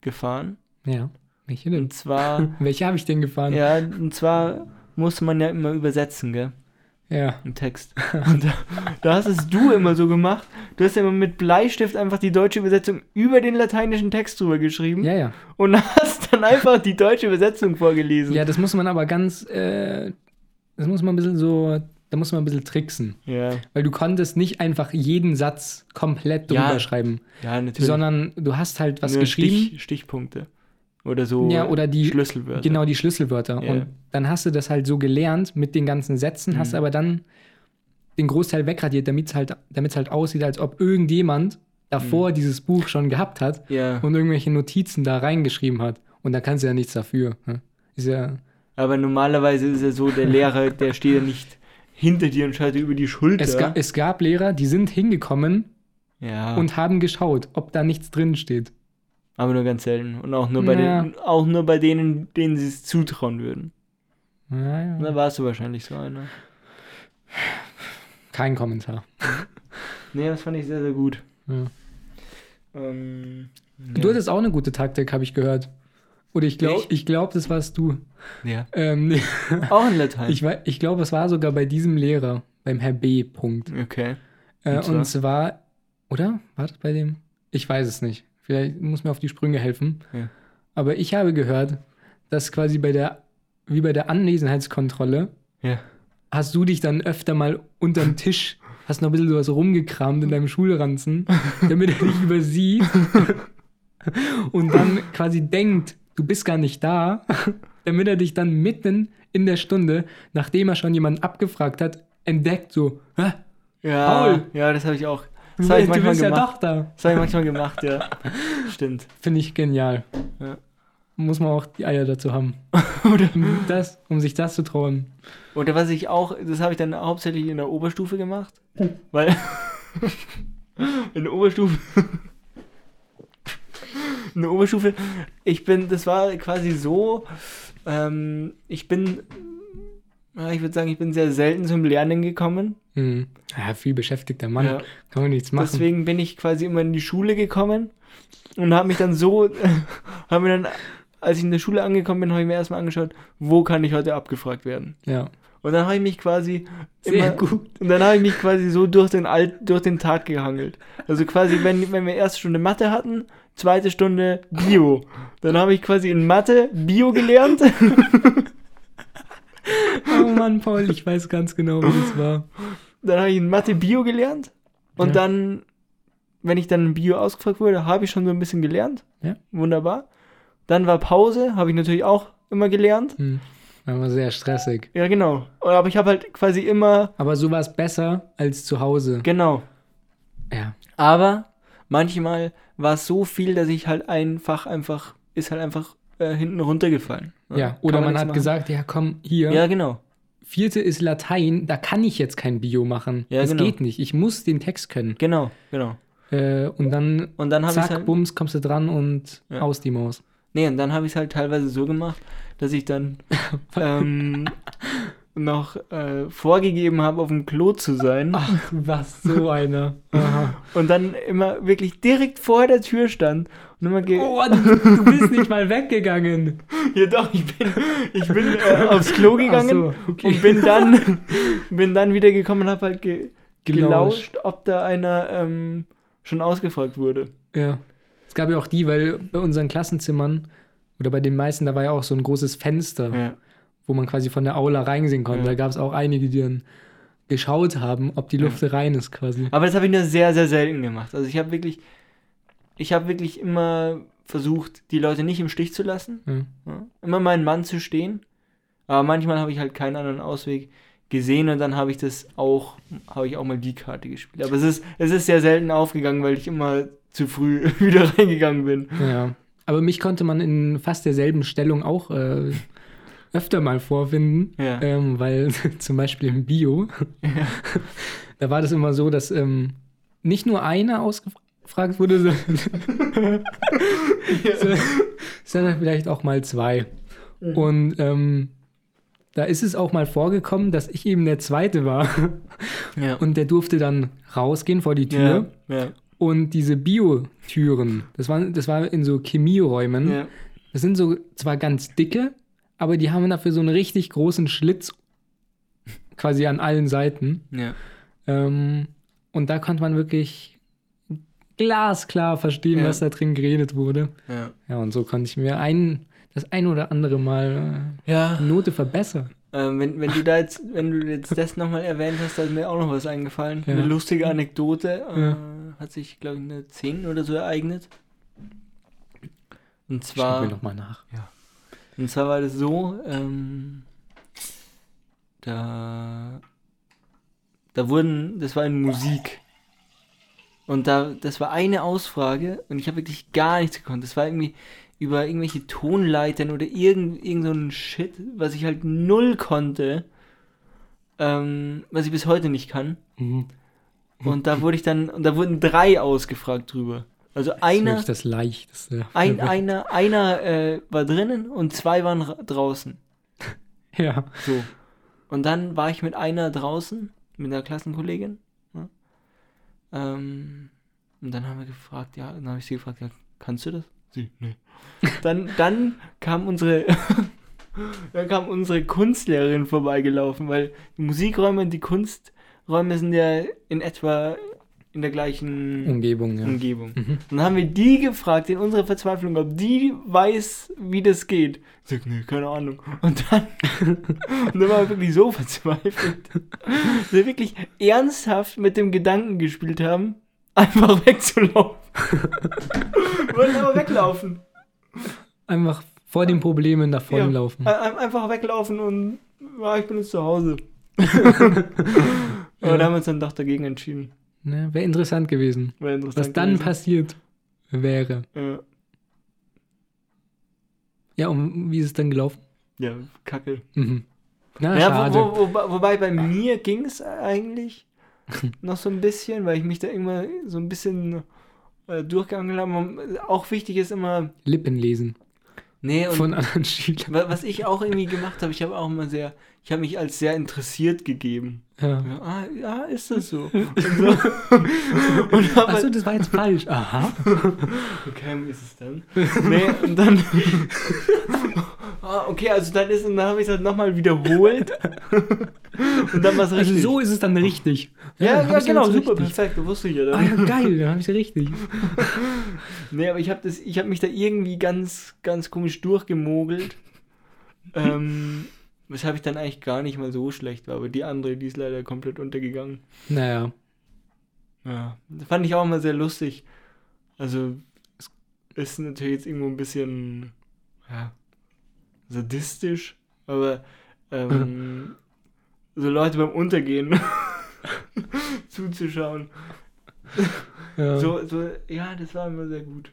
gefahren. Ja. Welche denn? Und zwar, Welche habe ich denn gefahren? ja, und zwar muss man ja immer übersetzen, gell? Ja. Im Text. Und da, da hast es du immer so gemacht. Du hast ja immer mit Bleistift einfach die deutsche Übersetzung über den lateinischen Text drüber geschrieben Ja, ja. und hast dann einfach die deutsche Übersetzung vorgelesen. Ja, das muss man aber ganz, äh, das muss man ein bisschen so, da muss man ein bisschen tricksen. ja, Weil du konntest nicht einfach jeden Satz komplett drüber Ja, schreiben, ja natürlich. sondern du hast halt was Nur geschrieben. Stich, Stichpunkte. Oder so Ja, oder die- Schlüsselwörter. Genau, die Schlüsselwörter. Ja. Und dann hast du das halt so gelernt mit den ganzen Sätzen, hast Mhm. aber dann den Großteil wegradiert, damit es halt, damit's halt aussieht, als ob irgendjemand Mhm. davor dieses Buch schon gehabt hat Ja, und irgendwelche Notizen da reingeschrieben hat. Und da kannst du ja nichts dafür. ne? Ist ja, aber normalerweise ist ja so, der Lehrer, der steht ja nicht hinter dir und schaut dir über die Schulter. es, ga, es gab Lehrer, die sind hingekommen ja, und haben geschaut, ob da nichts drin steht. aber nur ganz selten. Und auch nur bei, Ja. den, auch nur bei denen, denen sie es zutrauen würden. Ja, ja. Da warst du wahrscheinlich so einer. Kein Kommentar. Nee, das fand ich sehr, sehr gut. Ja. Ähm, Du hattest auch eine gute Taktik, habe ich gehört. Oder ich glaube, Ich? glaube, das warst du. ja. Ähm. Auch in Latein. Ich, ich glaube, es war sogar bei diesem Lehrer, beim Herr B. Punkt. okay. Äh, Und zwar? und zwar, oder? War das bei dem? Ich weiß es nicht. Vielleicht muss mir auf die Sprünge helfen. Ja. Aber ich habe gehört, dass quasi bei der, wie bei der Anwesenheitskontrolle, Ja. hast du dich dann öfter mal unterm Tisch, hast noch ein bisschen sowas rumgekramt in deinem Schulranzen, damit er dich übersieht und dann quasi denkt, du bist gar nicht da, damit er dich dann mitten in der Stunde, nachdem er schon jemanden abgefragt hat, entdeckt so, Hä? Ja, Paul! ja, das habe ich auch. Du, Das habe ich du manchmal bist ja gemacht. doch da. Das habe ich manchmal gemacht, ja. Stimmt. Finde ich genial. Ja. Muss man auch die Eier dazu haben. Oder, das, um sich das zu trauen. oder was ich auch, das habe ich dann hauptsächlich in der Oberstufe gemacht. Weil in der Oberstufe in der Oberstufe, ich bin, das war quasi so, ähm, ich bin, ja, ich würde sagen, ich bin sehr selten zum Lernen gekommen. Hm. Ja, viel beschäftigter Mann. Ja. Kann man nichts machen. Deswegen bin ich quasi immer in die Schule gekommen und habe mich dann so, habe mir dann, als ich in der Schule angekommen bin, habe ich mir erstmal angeschaut, wo kann ich heute abgefragt werden. ja. Und dann habe ich mich quasi Sehr gut. Und dann habe ich mich quasi so durch den, Alt, durch den Tag gehangelt. Also quasi, wenn, wenn wir erste Stunde Mathe hatten, zweite Stunde Bio. Dann habe ich quasi in Mathe Bio gelernt. Oh Mann, Paul, ich weiß ganz genau, wie das war. Dann habe ich in Mathe Bio gelernt. Und Ja. dann, wenn ich dann in Bio ausgefragt wurde, habe ich schon so ein bisschen gelernt. Ja. Wunderbar. Dann war Pause, habe ich natürlich auch immer gelernt. Hm. War aber sehr stressig. Ja, genau. Aber ich habe halt quasi immer, Aber so war es besser als zu Hause. genau. Ja. Aber manchmal war so viel, dass ich halt einfach, einfach, ist halt einfach äh, hinten runtergefallen. Ja, Kann oder man nichts hat machen. gesagt, ja komm, hier, Ja, genau. vierte ist Latein, da kann ich jetzt kein Bio machen. Ja, das genau. geht nicht. Ich muss den Text können. Genau, genau. Äh, und dann, Und dann zack, halt, bums, kommst du dran und Ja. aus die Maus. nee, und dann habe ich es halt teilweise so gemacht, dass ich dann, ähm, noch äh, vorgegeben habe, auf dem Klo zu sein. Ach, was, so einer. Und dann immer wirklich direkt vor der Tür stand und immer ge Oh, du, du bist nicht mal weggegangen. Ja doch, ich bin, ich bin äh, aufs Klo gegangen so, okay. und bin dann, bin dann wieder gekommen und habe halt ge Gelauscht. gelauscht, ob da einer ähm, schon ausgefragt wurde. Ja. Es gab ja auch die, weil bei unseren Klassenzimmern oder bei den meisten, da war ja auch so ein großes Fenster, Ja. Wo man quasi von der Aula reinsehen konnte. Ja. Da gab es auch einige, die dann geschaut haben, ob die Ja. Luft rein ist quasi. Aber das habe ich nur sehr, sehr selten gemacht. Also ich habe wirklich, ich habe wirklich immer versucht, die Leute nicht im Stich zu lassen. Ja. Ja. Immer meinen Mann zu stehen. Aber manchmal habe ich halt keinen anderen Ausweg gesehen und dann habe ich das auch, habe ich auch mal die Karte gespielt. Aber es ist, es ist sehr selten aufgegangen, weil ich immer zu früh wieder reingegangen bin. Ja. Aber mich konnte man in fast derselben Stellung auch äh, öfter mal vorfinden, Ja. ähm, weil zum Beispiel im Bio, da war das immer so, dass ähm, nicht nur einer ausgefragt wurde, sondern, sondern vielleicht auch mal zwei. Mhm. Und ähm, da ist es auch mal vorgekommen, dass ich eben der Zweite war Ja. und der durfte dann rausgehen vor die Tür. ja. Ja. Und diese Bio-Türen, das war, das war in so Chemieräumen, Ja. das sind so zwar ganz dicke, aber die haben dafür so einen richtig großen Schlitz quasi an allen Seiten. Ja. Ähm, und da konnte man wirklich glasklar verstehen, Ja. was da drin geredet wurde. Ja. Ja, und so konnte ich mir ein, das ein oder andere Mal äh, ja. Note verbessern. Ähm, wenn, wenn du da jetzt, wenn du jetzt das nochmal erwähnt hast, da ist mir auch noch was eingefallen. Ja. Eine lustige Anekdote. Äh, Ja. Hat sich, glaube ich, in der 10. oder so ereignet. Und zwar, mir nochmal nach. Und zwar war das so, ähm, da, da wurden, das war in Musik. Und da, das war eine Ausfrage und ich habe wirklich gar nichts gekonnt. Das war irgendwie über irgendwelche Tonleitern oder irgend, irgend so ein Shit, was ich halt null konnte. Ähm, was ich bis heute nicht kann. Mhm. Und da wurde ich dann, und da wurden drei ausgefragt drüber. Also Das ist einer, wirklich das Leichteste. ein, einer, einer äh, war drinnen und zwei waren ra- draußen. Ja. So. Und dann war ich mit einer draußen, mit einer Klassenkollegin. Ne? Ähm, und dann haben wir gefragt, ja, dann habe ich sie gefragt, ja, kannst du das? Sie, nee. Dann, dann kam unsere, dann kam unsere Kunstlehrerin vorbeigelaufen, weil die Musikräume und die Kunsträume sind ja in etwa in der gleichen Umgebung, ja. Umgebung. Mhm. Dann haben wir die gefragt, in unserer Verzweiflung, ob die weiß, wie das geht. Ich sag, nee, keine Ahnung. Und dann, und dann waren wir wirklich so verzweifelt, dass wir wirklich ernsthaft mit dem Gedanken gespielt haben, einfach wegzulaufen. wir wollten aber weglaufen. Einfach vor den Problemen davonlaufen. Ein- ein- Einfach weglaufen und ja, ich bin jetzt zu Hause. aber da haben wir uns dann doch dagegen entschieden. Ne, Wäre interessant gewesen. Wäre interessant Was dann gewesen. passiert wäre. Ja, Ja, und wie ist es dann gelaufen? ja kacke. Mhm. Na, Ja, schade. wo, wo, wo, wobei bei mir ging es eigentlich noch so ein bisschen, weil ich mich da immer so ein bisschen äh, durchgegangen habe. Auch wichtig ist immer, Lippen lesen nee, und von anderen Schülern. wa- was ich auch irgendwie gemacht habe, ich habe auch immer sehr, ich habe mich als sehr interessiert gegeben. Ja. Ja, ah, ja, ist das so? Und, so. und hab Achso, halt, das war jetzt falsch. Aha. okay, ist es dann? Nee, und dann, ah, okay, also dann ist, und dann habe ich es halt nochmal wiederholt. und dann war es Also richtig. so ist es dann richtig. Ja, hab ja, ich's genau, super, richtig. perfekt, das wusste ich ja Ah dann. ja, geil, dann habe ich es richtig. Nee, aber ich habe habe mich da irgendwie ganz, ganz komisch durchgemogelt. ähm, weshalb ich dann eigentlich gar nicht mal so schlecht war, aber die andere, die ist leider komplett untergegangen. Naja. Ja, das fand ich auch immer sehr lustig. Also, es ist natürlich jetzt irgendwo ein bisschen, ja, sadistisch, aber ähm, so Leute beim Untergehen zuzuschauen. Ja. So, so, ja, das war immer sehr gut.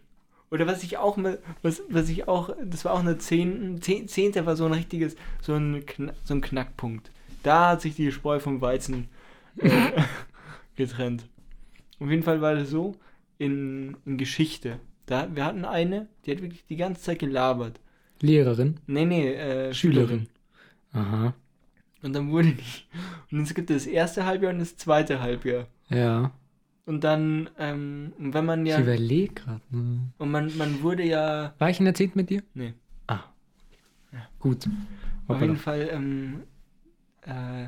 Oder was ich auch mal, was, was ich auch, das war auch eine Zehnten, Zehn, Zehnte war so ein richtiges, so ein, Kna so ein Knackpunkt. Da hat sich die Spreu vom Weizen äh, getrennt. Auf jeden Fall war das so, in, in Geschichte. Da, wir hatten eine, die hat wirklich die ganze Zeit gelabert. Lehrerin, Nee, nee, äh, Schülerin. Aha. Und dann wurde nicht. Und es gibt das erste Halbjahr und das zweite Halbjahr. Ja. Und dann, ähm, wenn man ja. Ich überlege gerade. Ne? Und man, man wurde ja. War ich in der 10. mit dir? Nee. Ah. Gut. Auf Hoppala. jeden Fall, ähm, äh,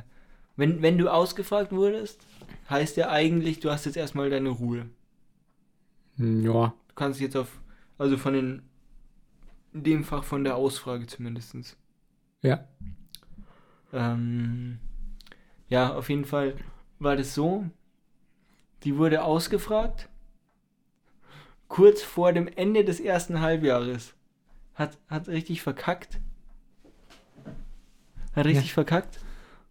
wenn, wenn du ausgefragt wurdest, heißt ja eigentlich, du hast jetzt erstmal deine Ruhe. Hm, Ja. Du kannst jetzt auf, also von den, in dem Fach von der Ausfrage zumindestens. Ja. Ähm, ja, auf jeden Fall war das so, die wurde ausgefragt, kurz vor dem Ende des ersten Halbjahres. Hat, hat richtig verkackt. Hat richtig verkackt.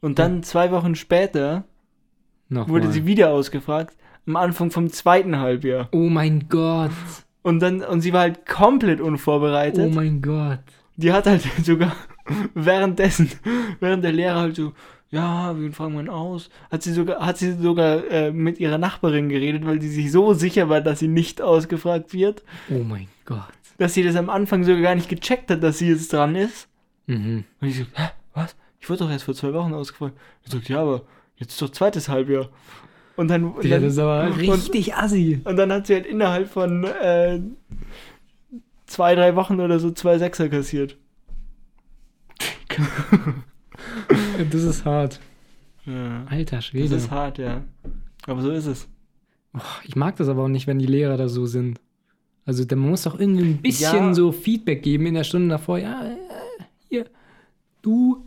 Und dann zwei Wochen später Nochmal. wurde sie wieder ausgefragt, am Anfang vom zweiten Halbjahr. Oh mein Gott. Und dann, und sie war halt komplett unvorbereitet. Oh mein Gott. Die hat halt sogar währenddessen, während der Lehrer halt so, ja, wen fragen wir aus? Hat sie sogar, hat sie sogar äh, mit ihrer Nachbarin geredet, weil sie sich so sicher war, dass sie nicht ausgefragt wird, Oh mein Gott. dass sie das am Anfang sogar gar nicht gecheckt hat, dass sie jetzt dran ist. Mhm. Und ich so, hä, was? Ich wurde doch erst vor zwei Wochen ausgefragt. Ich so, ja, aber jetzt ist doch zweites Halbjahr. Und dann, und Ja, dann, das ist aber und- richtig assi. Und dann hat sie halt innerhalb von äh, zwei, drei Wochen oder so zwei Sechser kassiert. Das ist hart. Ja. Alter Das Schwede. ist hart, ja. Aber so ist es. Ich mag das aber auch nicht, wenn die Lehrer da so sind. Also, da muss doch irgendwie ein bisschen Ja. so Feedback geben in der Stunde davor. Ja, äh, hier, du,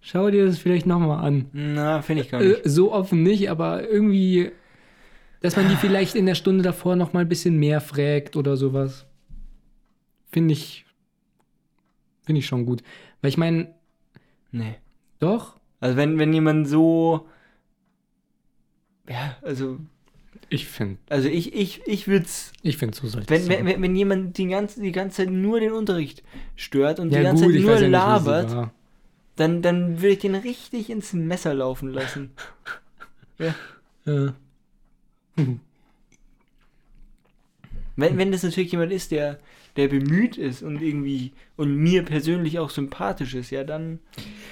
schau dir das vielleicht nochmal an. Na, finde ich gar nicht. Äh, so offen nicht, aber irgendwie, dass man die vielleicht in der Stunde davor nochmal ein bisschen mehr fragt oder sowas. Finde ich, finde ich schon gut. Weil ich meine, nee. Doch, Also wenn, wenn jemand so. Ja, also. ich finde, Also ich, ich, ich würde es. ich finde, so sollte Wenn, es wenn, wenn, wenn jemand die ganze, die ganze Zeit nur den Unterricht stört und die Ja, ganze gut, Zeit nur ja nicht, labert, war. dann, dann würde ich den richtig ins Messer laufen lassen. Ja. Wenn, wenn das natürlich jemand ist, der, der bemüht ist und irgendwie und mir persönlich auch sympathisch ist, ja, dann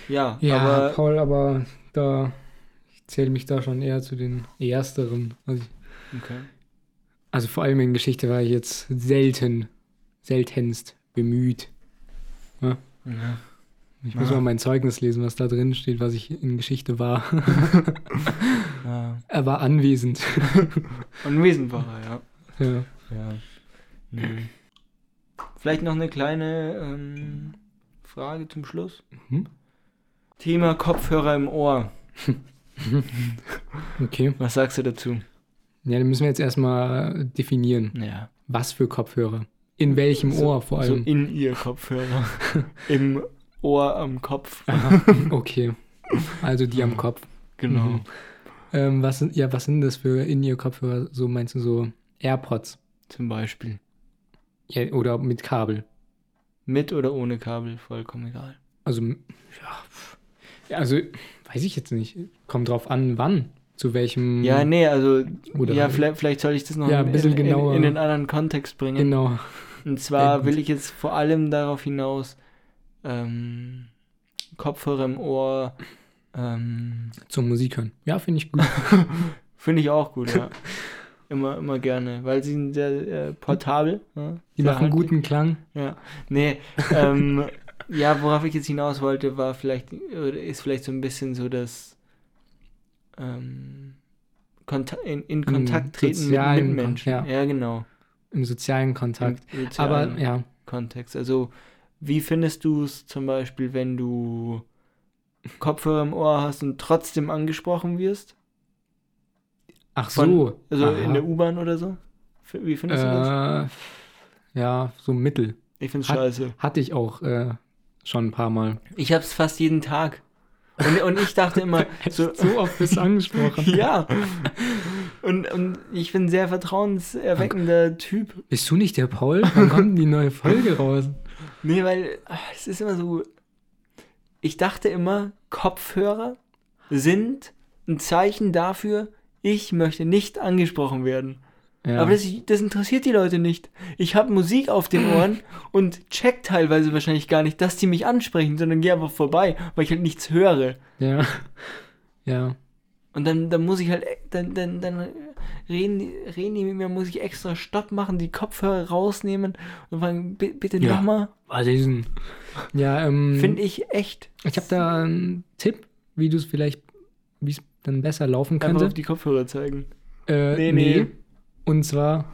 ja. Ja, aber Paul, aber da, ich zähle mich da schon eher zu den Ersteren. Also, okay. also vor allem in Geschichte war ich jetzt selten, seltenst bemüht. Ja. Ich muss Ah. mal mein Zeugnis lesen, was da drin steht, was ich in Geschichte war. Ja. er war anwesend. Anwesend war er, ja. ja. Ja. Mhm. Vielleicht noch eine kleine ähm, Frage zum Schluss. Mhm. Thema Kopfhörer im Ohr. Okay. Was sagst du dazu? Ja, dann müssen wir jetzt erstmal definieren. Ja. Was für Kopfhörer? In welchem So- Ohr vor So allem? in ihr Kopfhörer. Im Ohr am Kopf. Aha, okay. Also die am Kopf. Genau. Mhm. Ähm, was sind, ja, was sind das für In-Ear-Kopfhörer? So meinst du so AirPods? Zum Beispiel. Ja, oder mit Kabel? Mit oder ohne Kabel, vollkommen egal. Also, ja, ja, also, weiß ich jetzt nicht. Kommt drauf an, wann. Zu welchem. Ja, nee, also, Oder- ja, vielleicht, vielleicht soll ich das noch Ja, in, ein bisschen in, in, genauer. in den anderen Kontext bringen. Genau. Und Ja, zwar gut. will ich jetzt vor allem darauf hinaus, ähm, Kopfhörer im Ohr, ähm, Zum Musik hören. Ja, finde ich gut. finde ich auch gut, ja. immer, immer gerne, weil sie sind sehr äh, portabel. Ja, Die sehr machen guten Klang. Ja, nee, ähm, ja, worauf ich jetzt hinaus wollte, war vielleicht, oder ist vielleicht so ein bisschen so das ähm, Konta in, in Kontakt treten mit Mitmenschen. Kon- Ja. genau. Im sozialen Kontakt. Im sozialen Aber ja, Kontext. Also, wie findest du es zum Beispiel, wenn du Kopfhörer im Ohr hast und trotzdem angesprochen wirst? Ach Von- so. Also Aha. in der U-Bahn oder so? Wie findest du das? äh, ja, so mittel. Ich find's hat- scheiße. Hatte ich auch äh, schon ein paar Mal. Ich hab's fast jeden Tag. Und, und ich dachte immer, so, so oft bist du angesprochen. ja. Und, und ich bin ein sehr vertrauenserweckender Typ. Bist du nicht der Paul? Wann kommt denn die neue Folge raus? Nee, weil es ist immer so. Ich dachte immer, Kopfhörer sind ein Zeichen dafür, ich möchte nicht angesprochen werden. Ja. Aber das, das interessiert die Leute nicht. Ich habe Musik auf den Ohren und check teilweise wahrscheinlich gar nicht, dass die mich ansprechen, sondern gehe einfach vorbei, weil ich halt nichts höre. ja. Ja. Und dann, dann muss ich halt, e- dann, dann, dann reden, die- reden die mit mir, muss ich extra Stopp machen, die Kopfhörer rausnehmen und fragen, "Bi- bitte Ja. nochmal. Ist denn? Ja, ähm. Finde ich echt. Ich habe da einen Tipp, wie du es vielleicht, wie es dann besser laufen Einfach könnte. auf die Kopfhörer zeigen. Äh, Nee, nee, nee. Und zwar,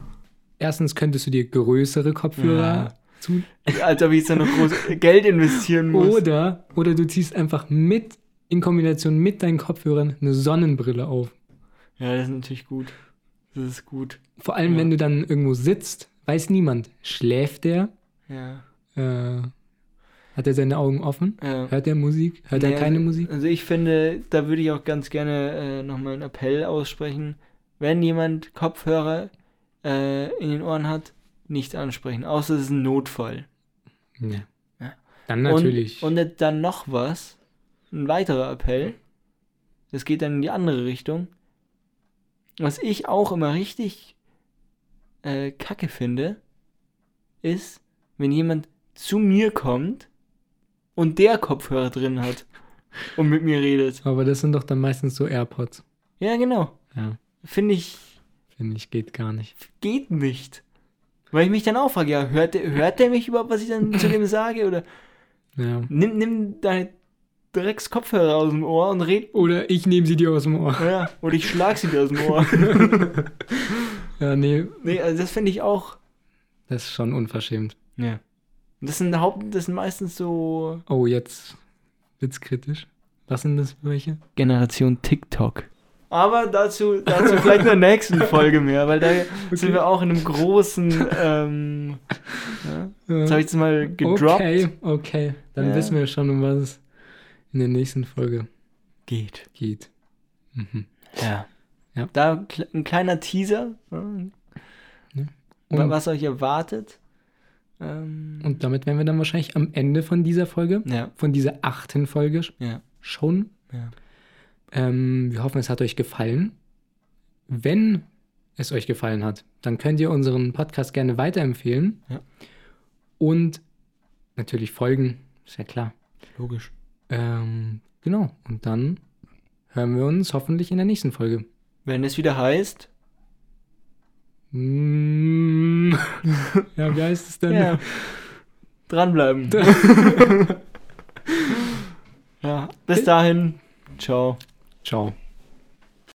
erstens könntest du dir größere Kopfhörer Ja. zu. Als ob ich da noch groß Geld investieren muss. Oder, oder du ziehst einfach mit, in Kombination mit deinen Kopfhörern, eine Sonnenbrille auf. Ja, das ist natürlich gut. Das ist gut. Vor allem, Ja. wenn du dann irgendwo sitzt, weiß niemand, schläft der? Ja. Äh, hat er seine Augen offen? ja. Hört er Musik? Hört Nee, er keine also, Musik? Also ich finde, da würde ich auch ganz gerne äh, nochmal einen Appell aussprechen. Wenn jemand Kopfhörer äh, in den Ohren hat, nicht ansprechen, außer es ist ein Notfall. Ja. Ja. Dann natürlich. Und, und dann noch was, ein weiterer Appell, das geht dann in die andere Richtung. Was ich auch immer richtig äh, kacke finde, ist, wenn jemand zu mir kommt und der Kopfhörer drin hat und mit mir redet. Aber das sind doch dann meistens so AirPods. Ja, genau. Ja, Finde ich, finde ich, geht gar nicht. geht nicht. Weil ich mich dann auch frage, ja, hört der, hört der mich überhaupt, was ich dann zu dem sage? Oder Ja. nimm, nimm deine Drecks Kopfhörer aus dem Ohr und red. Oder ich nehme sie dir aus dem Ohr. Ja, oder ich schlag sie dir aus dem Ohr. Ja, nee, nee, also das finde ich auch. das ist schon unverschämt. Ja. Das sind Haupt, das sind meistens so Oh, jetzt wird's kritisch. Was sind das für welche? Generation TikTok. Aber dazu, dazu vielleicht in der nächsten Folge mehr, weil da sind wir auch in einem großen. Ähm, ja, das habe ich jetzt mal gedroppt. Okay, okay. Dann Ja. wissen wir schon, um was es in der nächsten Folge Geht. geht. Mhm. Ja. Ja. Da ein kleiner Teaser, ja, Und, was euch erwartet. Ähm, und damit wären wir dann wahrscheinlich am Ende von dieser Folge, ja, von dieser achten Folge ja, schon. ja. Ähm, wir hoffen, es hat euch gefallen. Wenn es euch gefallen hat, dann könnt ihr unseren Podcast gerne weiterempfehlen. Ja. Und natürlich folgen, ist ja klar. Logisch. Ähm, genau. Und dann hören wir uns hoffentlich in der nächsten Folge. Wenn es wieder heißt. Mm. ja, wie heißt es denn? Ja. Dranbleiben. ja. Bis dahin. Ciao. Ciao.